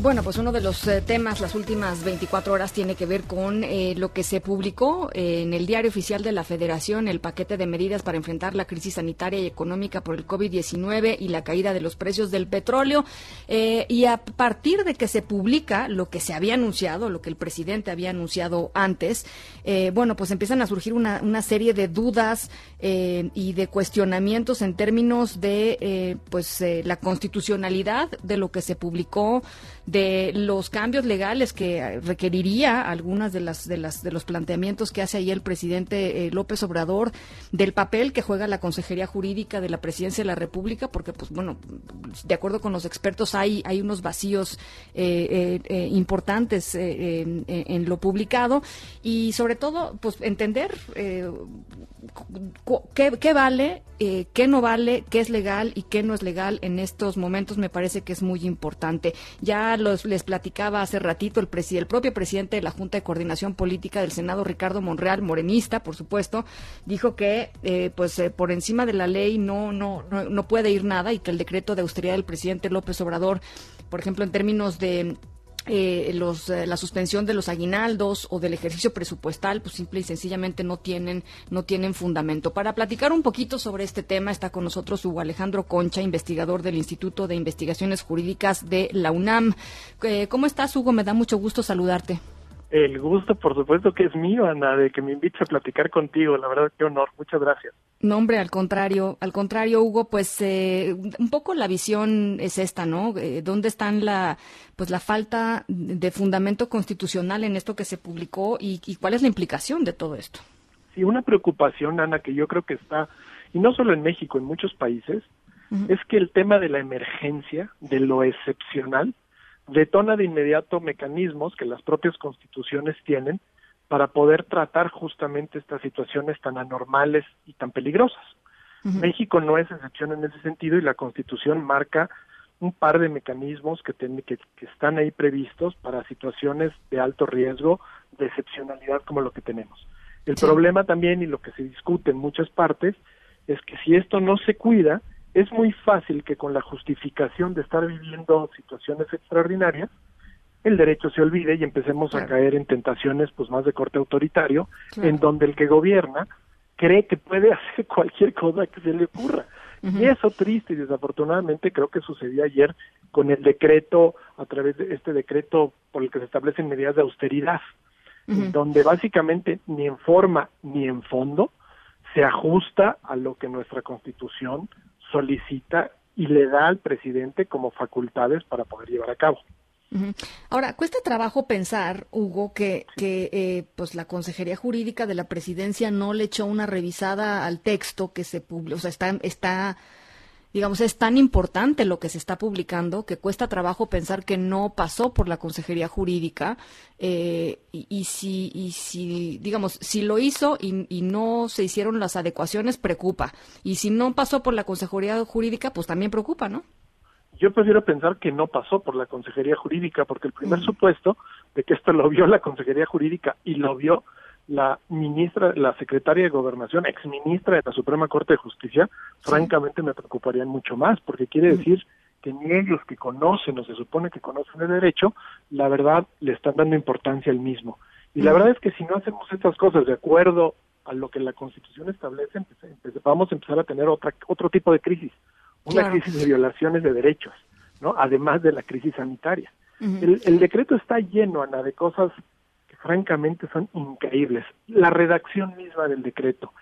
Bueno, pues uno de los eh, temas las últimas 24 horas tiene que ver con eh, lo que se publicó eh, en el diario oficial de la Federación, el paquete de medidas para enfrentar la crisis sanitaria y económica por el COVID-19 y la caída de los precios del petróleo. y a partir de que se publica lo que se había anunciado, lo que el presidente había anunciado antes, bueno, pues empiezan a surgir una, una serie de dudas y de cuestionamientos en términos de pues la constitucionalidad de lo que se publicó de los cambios legales que requeriría algunas de las de las de los planteamientos que hace ahí el presidente eh, López Obrador del papel que juega la Consejería Jurídica de la Presidencia de la República porque pues bueno de acuerdo con los expertos hay hay unos vacíos eh, eh, importantes en, lo publicado. Y sobre todo pues entender qué, vale, eh, qué no vale, qué es legal y qué no es legal en estos momentos me parece que es muy importante. Ya los, les platicaba hace ratito el, el propio presidente de la Junta de Coordinación Política del Senado, Ricardo Monreal, morenista, por supuesto, dijo que eh, pues eh, por encima de la ley no, no, no, no puede ir nada y que el decreto de austeridad del presidente López Obrador, por ejemplo, en términos de eh, los, eh, la suspensión de los aguinaldos o del ejercicio presupuestal, pues simple y sencillamente no tienen, no tienen fundamento. Para platicar un poquito sobre este tema está con nosotros Hugo Alejandro Concha, investigador del Instituto de Investigaciones Jurídicas de la UNAM. Eh, ¿Cómo estás, Hugo? Me da mucho gusto saludarte. El gusto, por supuesto, que es mío, Ana, de que me invites a platicar contigo. La verdad, qué honor. Muchas gracias. No, hombre, al contrario, al contrario, Hugo, pues eh, un poco la visión es esta, ¿no? Eh, ¿Dónde están la, pues la falta de fundamento constitucional en esto que se publicó y, cuál es la implicación de todo esto? Sí, una preocupación, Ana, que yo creo que está, y no solo en México, en muchos países, es que el tema de la emergencia, de lo excepcional, detona de inmediato mecanismos que las propias constituciones tienen para poder tratar justamente estas situaciones tan anormales y tan peligrosas. México no es excepción en ese sentido y la Constitución marca un par de mecanismos que, que, están ahí previstos para situaciones de alto riesgo, de excepcionalidad como lo que tenemos. El problema también y lo que se discute en muchas partes es que si esto no se cuida, es muy fácil que con la justificación de estar viviendo situaciones extraordinarias, el derecho se olvide y empecemos a caer en tentaciones pues más de corte autoritario, en donde el que gobierna cree que puede hacer cualquier cosa que se le ocurra. Y eso triste y desafortunadamente creo que sucedió ayer con el decreto, a través de este decreto por el que se establecen medidas de austeridad, donde básicamente ni en forma ni en fondo se ajusta a lo que nuestra constitución solicita y le da al presidente como facultades para poder llevar a cabo. Ahora, cuesta trabajo pensar, Hugo, que, que eh, pues la Consejería Jurídica de la Presidencia no le echó una revisada al texto que se publicó, o sea, está, está digamos, es tan importante lo que se está publicando que cuesta trabajo pensar que no pasó por la Consejería Jurídica eh, y, si, y si, digamos, si lo hizo y, y, no se hicieron las adecuaciones, preocupa. Y si no pasó por la Consejería Jurídica, pues también preocupa, ¿no? Yo prefiero pensar que no pasó por la Consejería Jurídica, porque el primer supuesto de que esto lo vio la Consejería Jurídica y lo vio la ministra, la secretaria de Gobernación, exministra de la Suprema Corte de Justicia, francamente me preocuparían mucho más, porque quiere decir que ni ellos que conocen o se supone que conocen el derecho, la verdad le están dando importancia al mismo. Y la verdad es que si no hacemos estas cosas de acuerdo a lo que la Constitución establece, vamos a empezar a tener otra, otro tipo de crisis, una crisis de violaciones de derechos, ¿no? Además de la crisis sanitaria. el, el decreto está lleno, Ana, de cosas francamente son increíbles. La redacción misma del decreto,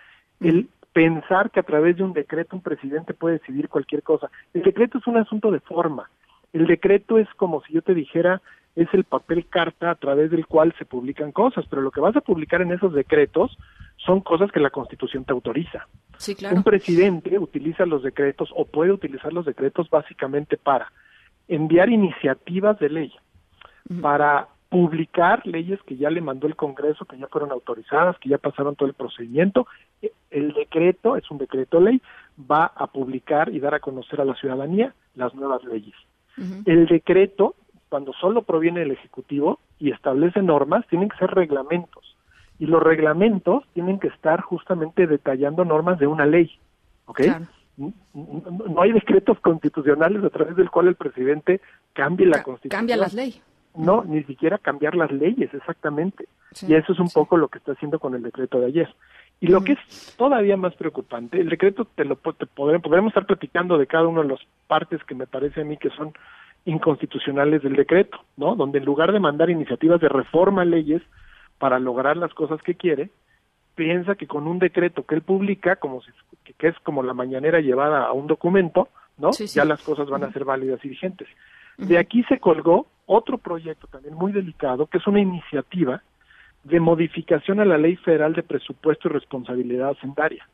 el pensar que a través de un decreto un presidente puede decidir cualquier cosa. El decreto es un asunto de forma. El decreto es como si yo te dijera, es el papel carta a través del cual se publican cosas, pero lo que vas a publicar en esos decretos son cosas que la Constitución te autoriza. Sí, claro. Un presidente utiliza los decretos o puede utilizar los decretos básicamente para enviar iniciativas de ley, para publicar leyes que ya le mandó el Congreso, que ya fueron autorizadas, que ya pasaron todo el procedimiento. E, el decreto, es un decreto ley, va a publicar y dar a conocer a la ciudadanía las nuevas leyes. El decreto, cuando solo proviene del Ejecutivo y establece normas, tienen que ser reglamentos. Y los reglamentos tienen que estar justamente detallando normas de una ley. ¿Ok? No hay decretos constitucionales a través del cual el presidente cambie la constitución. Cambia las leyes no, ni siquiera cambiar las leyes exactamente. y eso es un poco lo que está haciendo con el decreto de ayer. Y lo que es todavía más preocupante, el decreto te lo te podremos, estar platicando de cada una de las partes que me parece a mí que son inconstitucionales del decreto, ¿no? Donde en lugar de mandar iniciativas de reforma a leyes para lograr las cosas que quiere, piensa que con un decreto que él publica, como si, que, es como la mañanera llevada a un documento, ¿no? Ya las cosas van a ser válidas y vigentes. De aquí se colgó otro proyecto también muy delicado, que es una iniciativa de modificación a la Ley Federal de Presupuesto y Responsabilidad Hacendaria.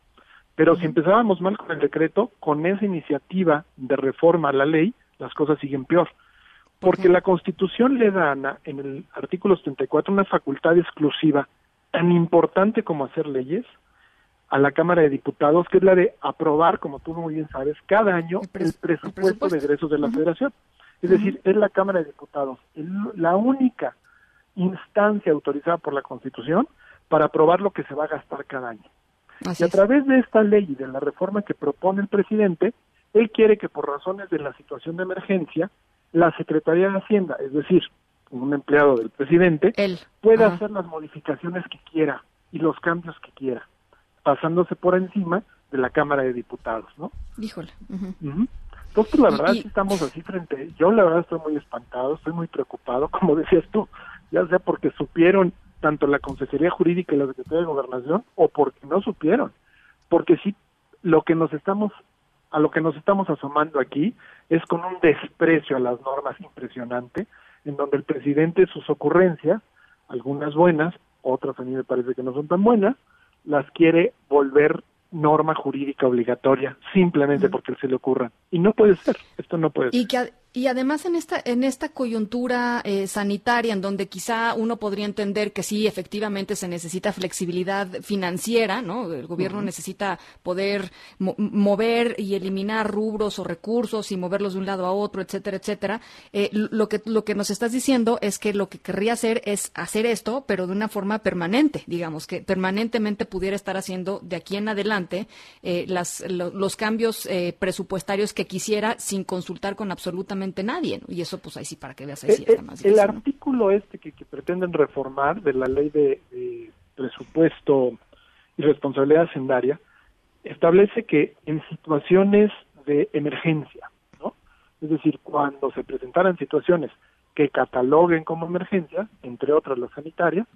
Pero si empezábamos mal con el decreto, con esa iniciativa de reforma a la ley, las cosas siguen peor. Porque la Constitución le da, en el artículo 74, una facultad exclusiva tan importante como hacer leyes a la Cámara de Diputados, que es la de aprobar, como tú muy bien sabes, cada año el, presupuesto, de egresos de la Federación. Es decir, es la Cámara de Diputados la única instancia autorizada por la Constitución para aprobar lo que se va a gastar cada año. y a través de esta ley y de la reforma que propone el presidente, él quiere que por razones de la situación de emergencia, la Secretaría de Hacienda, es decir, un empleado del presidente, pueda hacer las modificaciones que quiera y los cambios que quiera, pasándose por encima de la Cámara de Diputados, ¿no? Híjole. Entonces, la verdad, estamos así frente. Yo, la verdad, estoy muy espantado, estoy muy preocupado, como decías tú, ya sea porque supieron tanto la Consejería Jurídica y la Secretaría de Gobernación, o porque no supieron. Porque sí, lo que nos estamos, a lo que nos estamos asomando aquí es con un desprecio a las normas impresionante, en donde el presidente sus ocurrencias, algunas buenas, otras a mí me parece que no son tan buenas, las quiere volver norma jurídica obligatoria simplemente porque se le ocurra. Y no puede ser, esto no puede y ser. Y además en esta, en esta coyuntura eh, sanitaria, en donde quizá uno podría entender que sí, efectivamente se necesita flexibilidad financiera, ¿no? El gobierno necesita poder mover y eliminar rubros o recursos y moverlos de un lado a otro, etcétera, etcétera. Eh, lo, que, lo que nos estás diciendo es que lo que querría hacer es hacer esto, pero de una forma permanente, digamos, que permanentemente pudiera estar haciendo de aquí en adelante eh, las, los cambios presupuestarios que quisiera sin consultar con absolutamente nadie. Y eso, pues ahí sí, para que veas, ahí sí eh, está más El artículo este que, pretenden reformar de la ley de, presupuesto y responsabilidad hacendaria establece que en situaciones de emergencia, ¿no? Es decir, cuando se presentaran situaciones que cataloguen como emergencia, entre otras las sanitarias,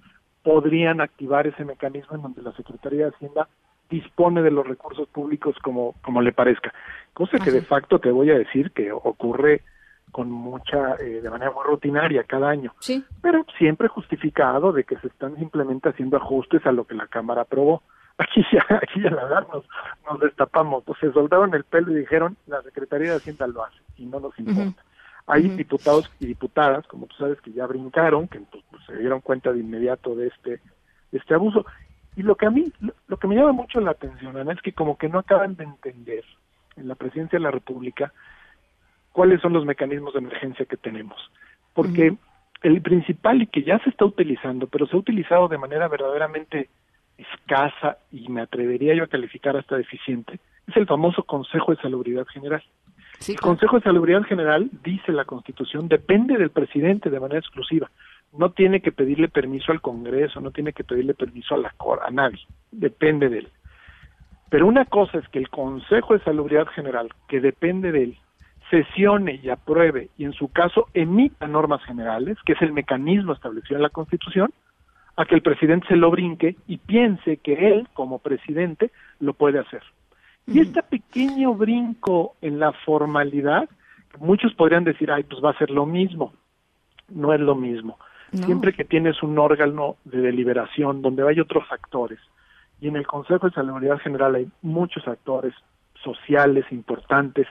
podrían activar ese mecanismo en donde la Secretaría de Hacienda dispone de los recursos públicos como, como le parezca. Cosa que de facto te voy a decir que ocurre con mucha, eh, de manera muy rutinaria cada año. Sí. Pero siempre justificado de que se están simplemente haciendo ajustes a lo que la Cámara aprobó. Aquí ya, aquí ya la verdad nos, nos destapamos, pues se soltaron el pelo y dijeron la Secretaría de Hacienda lo hace y no nos importa. Hay diputados y diputadas, como tú sabes, que ya brincaron, que pues, pues, se dieron cuenta de inmediato de este, de este abuso. Y lo que a mí, lo, lo que me llama mucho la atención, Ana, es que como que no acaban de entender en la presidencia de la República cuáles son los mecanismos de emergencia que tenemos. Porque el principal y que ya se está utilizando, pero se ha utilizado de manera verdaderamente escasa y me atrevería yo a calificar hasta deficiente, es el famoso Consejo de Salubridad General. el Consejo de Salubridad General, dice la Constitución, depende del presidente de manera exclusiva. No tiene que pedirle permiso al Congreso, no tiene que pedirle permiso a la Cor, a nadie, depende de él. Pero una cosa es que el Consejo de Salubridad General, que depende de él, sesione y apruebe y en su caso emita normas generales, que es el mecanismo establecido en la Constitución, a que el presidente se lo brinque y piense que él, como presidente, lo puede hacer. Y este pequeño brinco en la formalidad, muchos podrían decir, ay, pues va a ser lo mismo. No es lo mismo. Siempre que tienes un órgano de deliberación donde hay otros actores, y en el Consejo de Salubridad General hay muchos actores sociales importantes,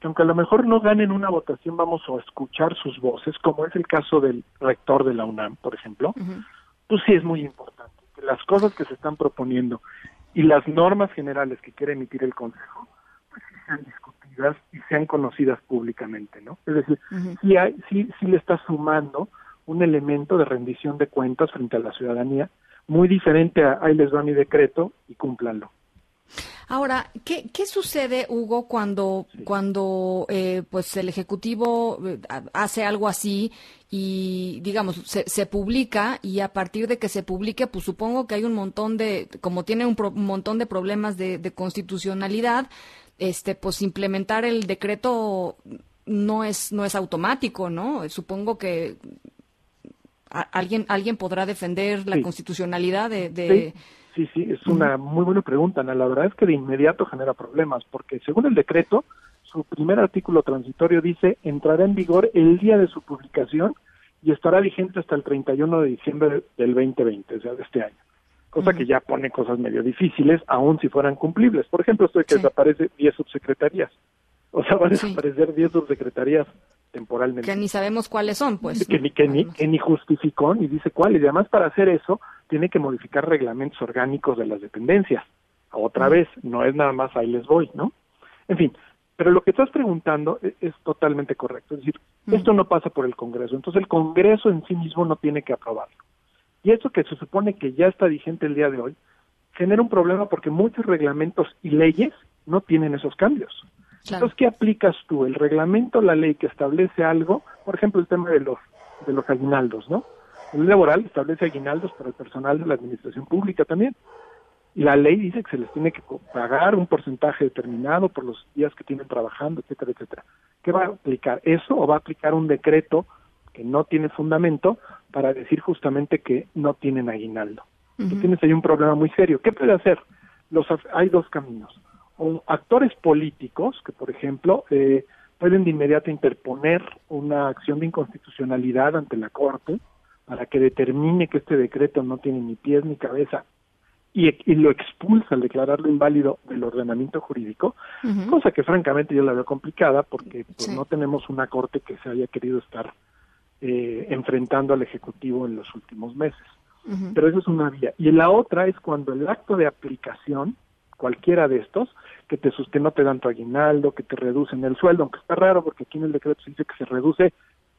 que aunque a lo mejor no ganen una votación, vamos a escuchar sus voces, como es el caso del rector de la UNAM, por ejemplo, pues sí es muy importante que las cosas que se están proponiendo y las normas generales que quiere emitir el Consejo, pues sí sean discutidas y sean conocidas públicamente, ¿no? Es decir, sí, hay, sí, sí le está sumando un elemento de rendición de cuentas frente a la ciudadanía, muy diferente a ahí les va mi decreto y cúmplanlo. Ahora, ¿qué, qué sucede, Hugo, cuando, cuando eh, pues el Ejecutivo eh, hace algo así y, digamos, se, se, publica y a partir de que se publique, pues supongo que hay un montón de, como tiene un, un montón de problemas de, de, constitucionalidad, este, pues implementar el decreto no es, no es automático, ¿no? Supongo que alguien, alguien podrá defender la Sí. constitucionalidad de... de- Sí, sí, es una muy buena pregunta, Ana. La verdad es que de inmediato genera problemas, porque según el decreto, su primer artículo transitorio dice entrará en vigor el día de su publicación y estará vigente hasta el 31 de diciembre del 2020, o sea, de este año. Cosa que ya pone cosas medio difíciles, aun si fueran cumplibles. Por ejemplo, esto de que desaparece 10 subsecretarías. O sea, van a desaparecer 10 subsecretarías temporalmente que ni sabemos cuáles son, pues. que ni, que ni, que ni justificó ni dice cuáles. Y además, para hacer eso, tiene que modificar reglamentos orgánicos de las dependencias. Otra vez, no es nada más ahí les voy, ¿no? En fin, pero lo que estás preguntando es, es totalmente correcto. Es decir, esto no pasa por el Congreso. Entonces, el Congreso en sí mismo no tiene que aprobarlo. Y esto que se supone que ya está vigente el día de hoy, genera un problema porque muchos reglamentos y leyes no tienen esos cambios. Entonces, ¿qué aplicas tú? El reglamento, la ley que establece algo, por ejemplo, el tema de los de los aguinaldos, ¿no? La ley laboral establece aguinaldos para el personal de la administración pública también. Y la ley dice que se les tiene que pagar un porcentaje determinado por los días que tienen trabajando, etcétera, etcétera. ¿Qué va a aplicar? ¿Eso o va a aplicar un decreto que no tiene fundamento para decir justamente que no tienen aguinaldo? Tú tienes ahí un problema muy serio. ¿Qué puede hacer? Los, hay dos caminos. O actores políticos que, por ejemplo, eh, pueden de inmediato interponer una acción de inconstitucionalidad ante la Corte para que determine que este decreto no tiene ni pies ni cabeza y, y lo expulsa al declararlo inválido del ordenamiento jurídico, cosa que francamente yo la veo complicada porque pues, no tenemos una Corte que se haya querido estar eh, enfrentando al Ejecutivo en los últimos meses. Pero eso es una vía. Y la otra es cuando el acto de aplicación, cualquiera de estos, que te que no te dan tu aguinaldo, que te reducen el sueldo, aunque está raro porque aquí en el decreto se dice que se reduce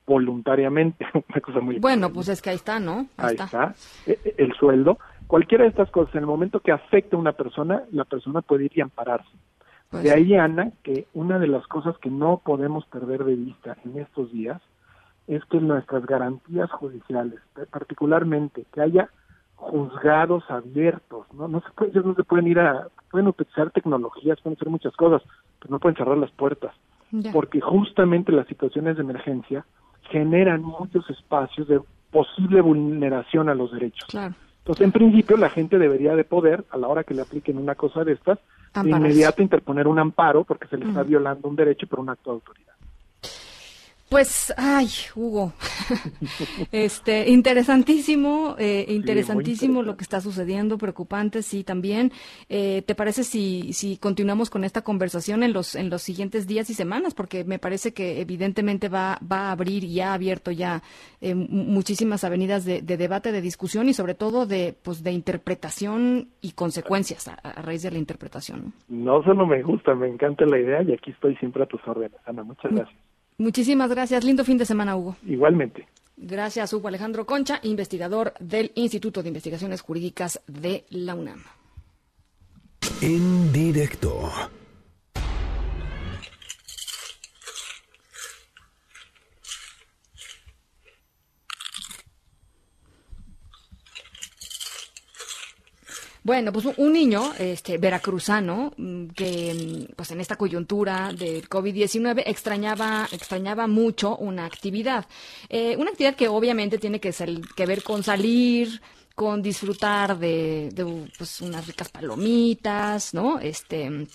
voluntariamente, una cosa muy Bueno, pues es que ahí está, ¿no? ahí está, eh, eh, el sueldo. Cualquiera de estas cosas, en el momento que afecte a una persona, la persona puede ir y ampararse. Pues de ahí, Ana, que una de las cosas que no podemos perder de vista en estos días es que nuestras garantías judiciales, particularmente que haya juzgados abiertos, no, no se puede, ellos no se pueden ir a, pueden utilizar tecnologías, pueden hacer muchas cosas, pero no pueden cerrar las puertas, Ya. porque justamente las situaciones de emergencia generan muchos espacios de posible vulneración a los derechos. Claro. Entonces, en principio, la gente debería de poder, a la hora que le apliquen una cosa de estas, de inmediato interponer un amparo porque se le está violando un derecho por un acto de autoridad. Pues, ay, Hugo, este, interesantísimo, eh, interesantísimo lo que está sucediendo, preocupante, sí, también. Eh, ¿Te parece si, si continuamos con esta conversación en los, en los siguientes días y semanas? Porque me parece que evidentemente va, va a abrir y ha abierto ya eh, mu- muchísimas avenidas de, de debate, de discusión y sobre todo de, pues, de interpretación y consecuencias a, a raíz de la interpretación. ¿no? No solo me gusta, me encanta la idea y aquí estoy siempre a tus órdenes, Ana. Muchas gracias. Muchísimas gracias. Lindo fin de semana, Hugo. Igualmente. Gracias, Hugo Alejandro Concha, investigador del Instituto de Investigaciones Jurídicas de la UNAM. En directo. Bueno, pues un- niño este, veracruzano mm, que mm, pues en esta coyuntura del COVID-19 extrañaba, extrañaba mucho una actividad. Eh, una actividad que obviamente tiene que, sal- que ver con salir, con disfrutar de, de, pues, unas ricas palomitas, ¿no? Este,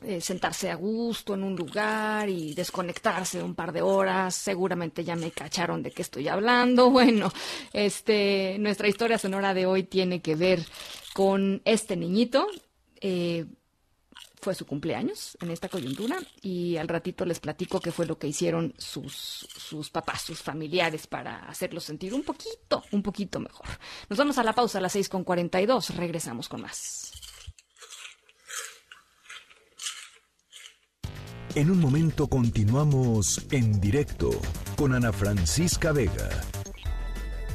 eh, sentarse a gusto en un lugar y desconectarse un par de horas. Seguramente ya me cacharon de qué estoy hablando. Bueno, este, nuestra historia sonora de hoy tiene que ver con este niñito. Eh, fue su cumpleaños en esta coyuntura y al ratito les platico qué fue lo que hicieron sus, sus papás, sus familiares para hacerlo sentir un poquito, un poquito mejor. Nos vamos a la pausa a las 6 con 42. Regresamos con más. En un momento continuamos en directo con Ana Francisca Vega.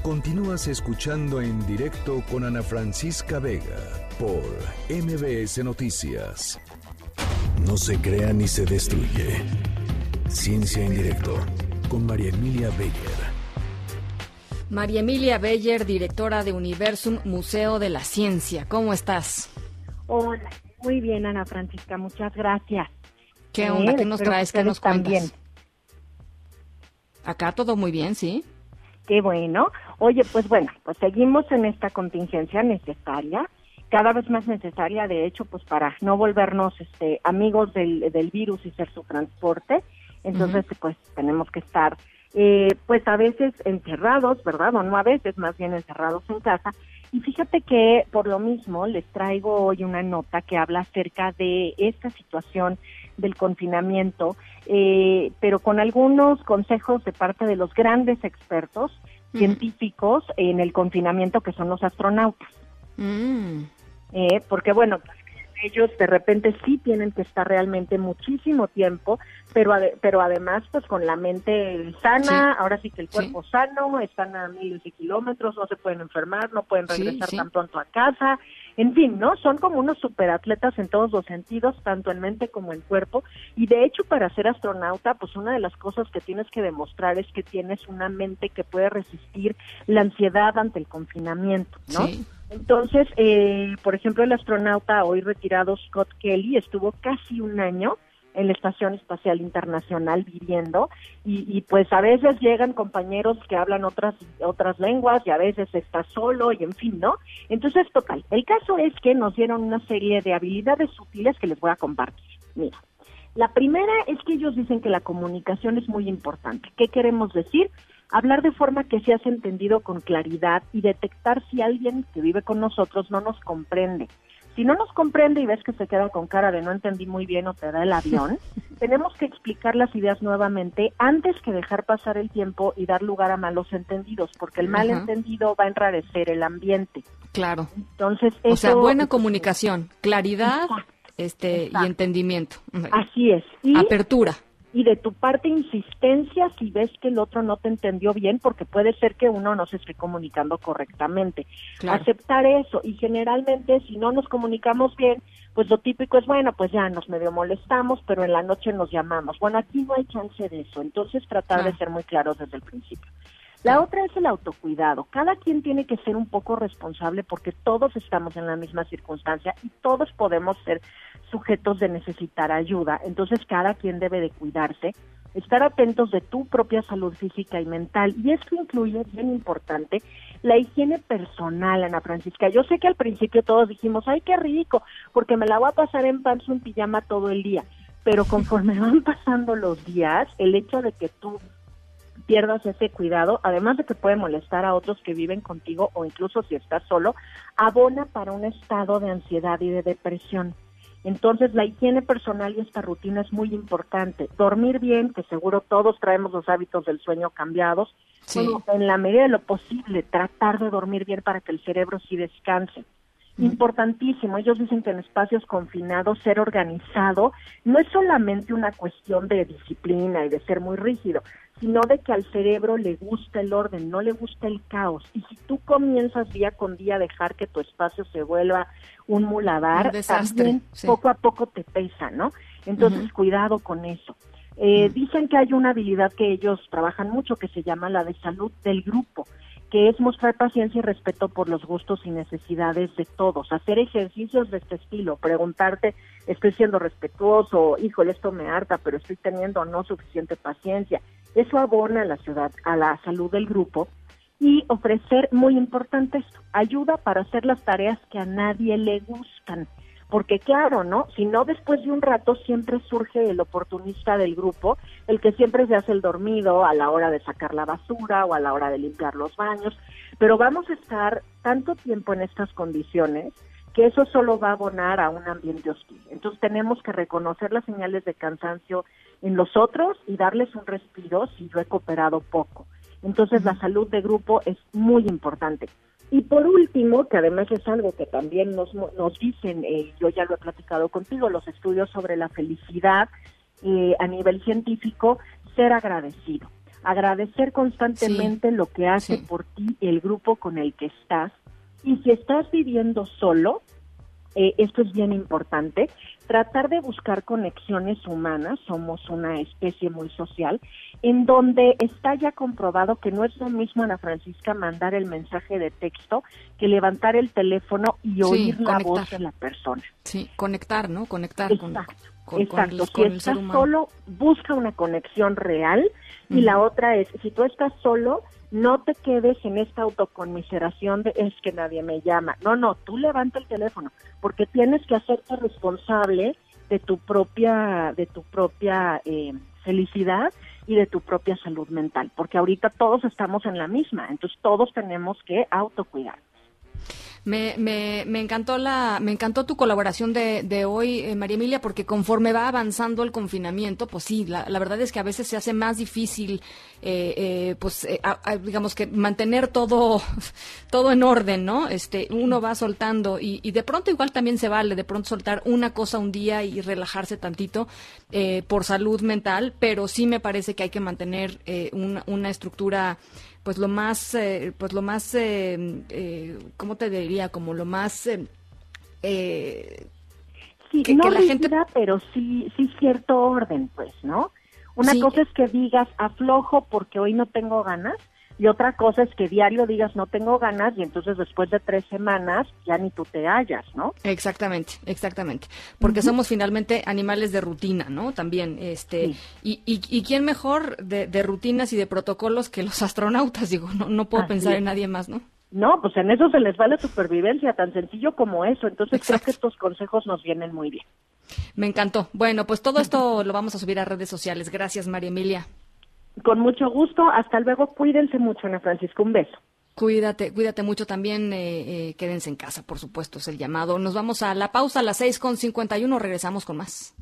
Continúas escuchando en directo con Ana Francisca Vega por MBS Noticias. No se crea ni se destruye. Ciencia en directo con María Emilia Beyer. María Emilia Beyer, directora de Universum Museo de la Ciencia. ¿Cómo estás? Hola, muy bien Ana Francisca, muchas gracias. ¿Qué Eh, onda? ¿Qué nos espero traes? que ¿Qué nos cuentas? también. Acá todo muy bien, ¿sí? Qué bueno. Oye, pues bueno, pues seguimos en esta contingencia necesaria, cada vez más necesaria, de hecho, pues para no volvernos este, amigos del, del virus y ser su transporte. Entonces, pues tenemos que estar, eh, pues a veces encerrados, ¿verdad? O no a veces, más bien encerrados en casa. Y fíjate que por lo mismo les traigo hoy una nota que habla acerca de esta situación del confinamiento, eh, pero con algunos consejos de parte de los grandes expertos científicos en el confinamiento que son los astronautas. Mm. Eh, porque bueno, ellos de repente sí tienen que estar realmente muchísimo tiempo, pero ade- pero además pues con la mente sana, Sí. ahora sí que el cuerpo sano, están a miles de kilómetros, no se pueden enfermar, no pueden regresar sí. tan pronto a casa, en fin, ¿no? Son como unos superatletas en todos los sentidos, tanto en mente como en cuerpo, y de hecho para ser astronauta, pues una de las cosas que tienes que demostrar es que tienes una mente que puede resistir la ansiedad ante el confinamiento, ¿no? Entonces, eh, por ejemplo, el astronauta hoy retirado Scott Kelly estuvo casi un año en la Estación Espacial Internacional viviendo y, y pues a veces llegan compañeros que hablan otras otras lenguas y a veces está solo y en fin, ¿no? Entonces, total, el caso es que nos dieron una serie de habilidades sutiles que les voy a compartir. Mira, la primera es que ellos dicen que la comunicación es muy importante. ¿Qué queremos decir? Hablar de forma que seas entendido con claridad y detectar si alguien que vive con nosotros no nos comprende. Si no nos comprende y ves que se queda con cara de no entendí muy bien o te da el avión, tenemos que explicar las ideas nuevamente antes que dejar pasar el tiempo y dar lugar a malos entendidos, porque el Ajá. malentendido va a enrarecer el ambiente. Claro. Entonces, O sea, buena comunicación, claridad este, y entendimiento. Así es. Y, Apertura. Y de tu parte insistencia si ves que el otro no te entendió bien, porque puede ser que uno no se esté comunicando correctamente. Claro. Aceptar eso y generalmente si no nos comunicamos bien, pues lo típico es, bueno, pues ya nos medio molestamos, pero en la noche nos llamamos. Bueno, aquí no hay chance de eso, entonces tratar de ser muy claros desde el principio. La otra es el autocuidado. Cada quien tiene que ser un poco responsable porque todos estamos en la misma circunstancia y todos podemos ser sujetos de necesitar ayuda. Entonces cada quien debe de cuidarse, estar atentos de tu propia salud física y mental. Y esto incluye, bien importante, la higiene personal, Ana Francisca. Yo sé que al principio todos dijimos, ay, qué rico, porque me la voy a pasar en panzo en pijama todo el día. Pero conforme van pasando los días, el hecho de que tú pierdas ese cuidado, además de que puede molestar a otros que viven contigo o incluso si estás solo, abona para un estado de ansiedad y de depresión. Entonces, la higiene personal y esta rutina es muy importante. Dormir bien, que seguro todos traemos los hábitos del sueño cambiados. en la medida de lo posible, tratar de dormir bien para que el cerebro sí descanse. Importantísimo, ellos dicen que en espacios confinados ser organizado no es solamente una cuestión de disciplina y de ser muy rígido, sino de que al cerebro le gusta el orden, no le gusta el caos. Y si tú comienzas día con día a dejar que tu espacio se vuelva un muladar, también poco a poco te pesa, ¿no? Entonces, cuidado con eso. Eh, Dicen que hay una habilidad que ellos trabajan mucho que se llama la de salud del grupo que es mostrar paciencia y respeto por los gustos y necesidades de todos, hacer ejercicios de este estilo, preguntarte, estoy siendo respetuoso, híjole, esto me harta, pero estoy teniendo no suficiente paciencia. Eso abona a la ciudad, a la salud del grupo y ofrecer, muy importante esto, ayuda para hacer las tareas que a nadie le gustan porque claro, ¿no? Si no, después de un rato siempre surge el oportunista del grupo, el que siempre se hace el dormido a la hora de sacar la basura o a la hora de limpiar los baños, pero vamos a estar tanto tiempo en estas condiciones que eso solo va a abonar a un ambiente hostil. Entonces tenemos que reconocer las señales de cansancio en los otros y darles un respiro si yo he cooperado poco. Entonces la salud de grupo es muy importante. Y por último, que además es algo que también nos, nos dicen, eh, yo ya lo he platicado contigo, los estudios sobre la felicidad eh, a nivel científico, ser agradecido. Agradecer constantemente lo que hace por ti el grupo con el que estás. Y si estás viviendo solo, eh, esto es bien importante, tratar de buscar conexiones humanas, somos una especie muy social, en donde está ya comprobado que no es lo mismo, Ana Francisca, mandar el mensaje de texto que levantar el teléfono y oír la voz de la persona. Sí, conectar, ¿no? Conectar exacto, con, exacto. si estás solo, busca una conexión real y la otra es, si tú estás solo, no te quedes en esta autoconmiseración de es que nadie me llama. No, no, tú levanta el teléfono porque tienes que hacerte responsable de tu propia, de tu propia eh, felicidad y de tu propia salud mental, porque ahorita todos estamos en la misma, entonces todos tenemos que autocuidar. Me, me, me, encantó la, me encantó tu colaboración de, de hoy, eh, María Emilia, porque conforme va avanzando el confinamiento, pues sí, la, la verdad es que a veces se hace más difícil, eh, eh, pues, digamos que mantener todo, todo en orden, ¿no? Este, uno va soltando y, y, de pronto igual también se vale, de pronto soltar una cosa un día y relajarse tantito por salud mental, pero sí me parece que hay que mantener una estructura pues lo más, eh, pues lo más, eh, eh, ¿cómo te diría? Como lo más... Eh, eh sí, que, no la gente... pero sí, sí cierto orden, pues, ¿no? Una cosa es que digas aflojo porque hoy no tengo ganas y otra cosa es que diario digas no tengo ganas y entonces después de tres semanas ya ni tú te hallas, ¿no? Exactamente, exactamente. Porque somos finalmente animales de rutina, ¿no? También, este, y, y, quién mejor de, rutinas y de protocolos que los astronautas, digo, no, no puedo pensar en nadie más, ¿no? No, pues en eso se les va la supervivencia, tan sencillo como eso. Entonces creo que estos consejos nos vienen muy bien. Me encantó. Bueno, pues todo esto lo vamos a subir a redes sociales. Gracias, María Emilia. Con mucho gusto. Hasta luego. Cuídense mucho, Ana Francisco. Un beso. Cuídate, cuídate mucho también, eh, eh, quédense en casa, por supuesto, es el llamado. Nos vamos a la pausa a las seis con cincuenta y uno, regresamos con más.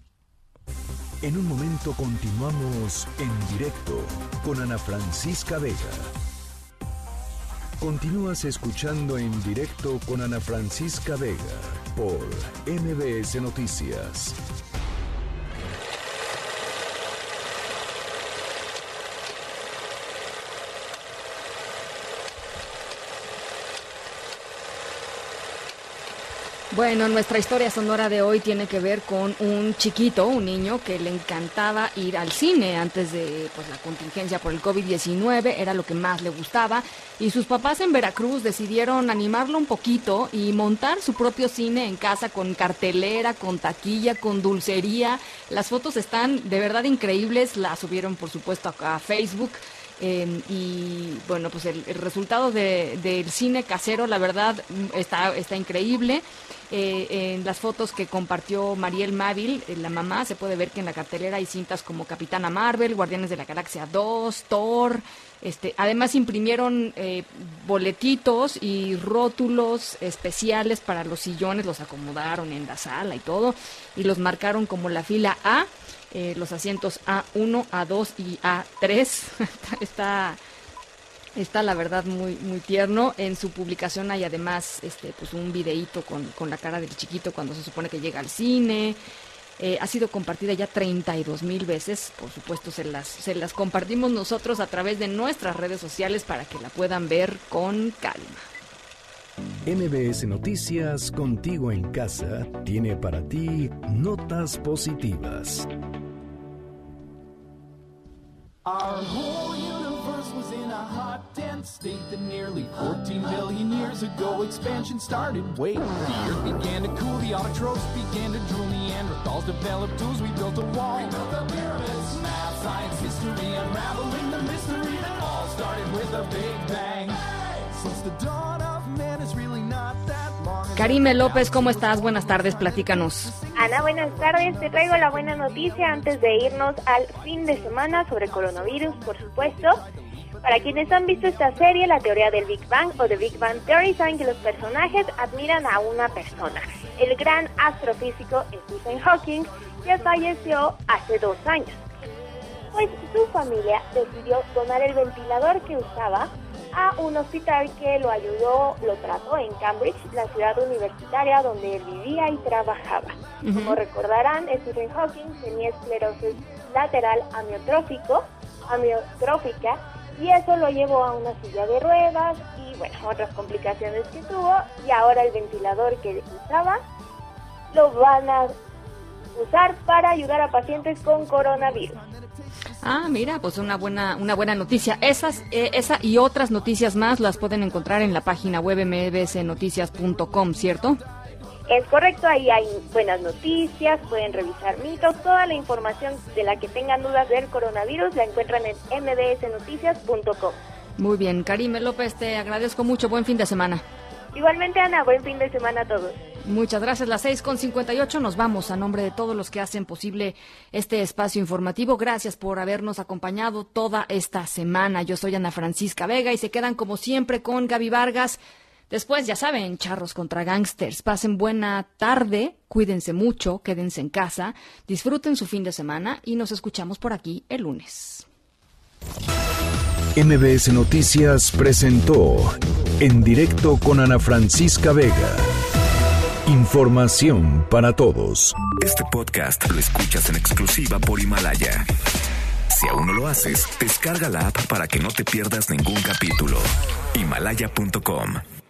En un momento continuamos en directo con Ana Francisca Vega. Continúas escuchando en directo con Ana Francisca Vega por MBS Noticias. Bueno, nuestra historia sonora de hoy tiene que ver con un chiquito, un niño que le encantaba ir al cine antes de pues, la contingencia por el COVID-19, era lo que más le gustaba, y sus papás en Veracruz decidieron animarlo un poquito y montar su propio cine en casa con cartelera, con taquilla, con dulcería. Las fotos están de verdad increíbles, las subieron por supuesto a, Facebook. Eh, y bueno, pues el, resultado de- del cine casero, la verdad, está, está increíble. Eh, en las fotos que compartió Mariel Mávil, eh, la mamá, se puede ver que en la cartelera hay cintas como Capitana Marvel, Guardianes de la Galaxia 2, Thor. Este, además imprimieron eh, boletitos y rótulos especiales para los sillones, los acomodaron en la sala y todo, y los marcaron como la fila A, eh, los asientos A1, A2 y A3. Está Está la verdad muy muy tierno. En su publicación hay además este pues un videíto con, con la cara del chiquito cuando se supone que llega al cine. Eh, ha sido compartida ya 32 mil veces. Por supuesto, se las, se las compartimos nosotros a través de nuestras redes sociales para que la puedan ver con calma. MBS Noticias Contigo en Casa tiene para ti notas positivas. Our hot, dense state that nearly 14 billion years ago expansion started. Wait, the earth began to cool, the autotrophs began to drool, Neanderthals developed tools, we built a wall. We built the pyramids, math, science, history, unraveling the mystery that all started with a big bang. Since the dawn of man is really not that long. Karime López, ¿cómo estás? Buenas tardes, platícanos. Ana, buenas tardes. Te traigo la buena noticia antes de irnos al fin de semana sobre coronavirus, por supuesto. Para quienes han visto esta serie, la teoría del Big Bang o The Big Bang Theory, saben que los personajes admiran a una persona, el gran astrofísico Stephen Hawking, que falleció hace dos años. Pues su familia decidió donar el ventilador que usaba a un hospital que lo ayudó, lo trató en Cambridge, la ciudad universitaria donde él vivía y trabajaba. Como recordarán, Stephen Hawking tenía esclerosis lateral amiotrófico, amiotrófica, y eso lo llevó a una silla de ruedas y bueno, otras complicaciones que tuvo, y ahora el ventilador que usaba lo van a usar para ayudar a pacientes con coronavirus. Ah, mira, pues una buena, una buena noticia. Esas, eh, esa y otras noticias más las pueden encontrar en la página web mbsnoticias.com, ¿cierto? Es correcto, ahí hay buenas noticias, pueden revisar mitos, toda la información de la que tengan dudas del coronavirus la encuentran en mbsnoticias.com. Muy bien, Karime López, te agradezco mucho. Buen fin de semana. Igualmente, Ana, buen fin de semana a todos. Muchas gracias. Las seis con 58 nos vamos a nombre de todos los que hacen posible este espacio informativo. Gracias por habernos acompañado toda esta semana. Yo soy Ana Francisca Vega y se quedan como siempre con Gaby Vargas. Después, ya saben, charros contra gangsters. Pasen buena tarde, cuídense mucho, quédense en casa, disfruten su fin de semana y nos escuchamos por aquí el lunes. MBS Noticias presentó En directo con Ana Francisca Vega. Información para todos. Este podcast lo escuchas en exclusiva por Himalaya. Si aún no lo haces, descarga la app para que no te pierdas ningún capítulo. Himalaya.com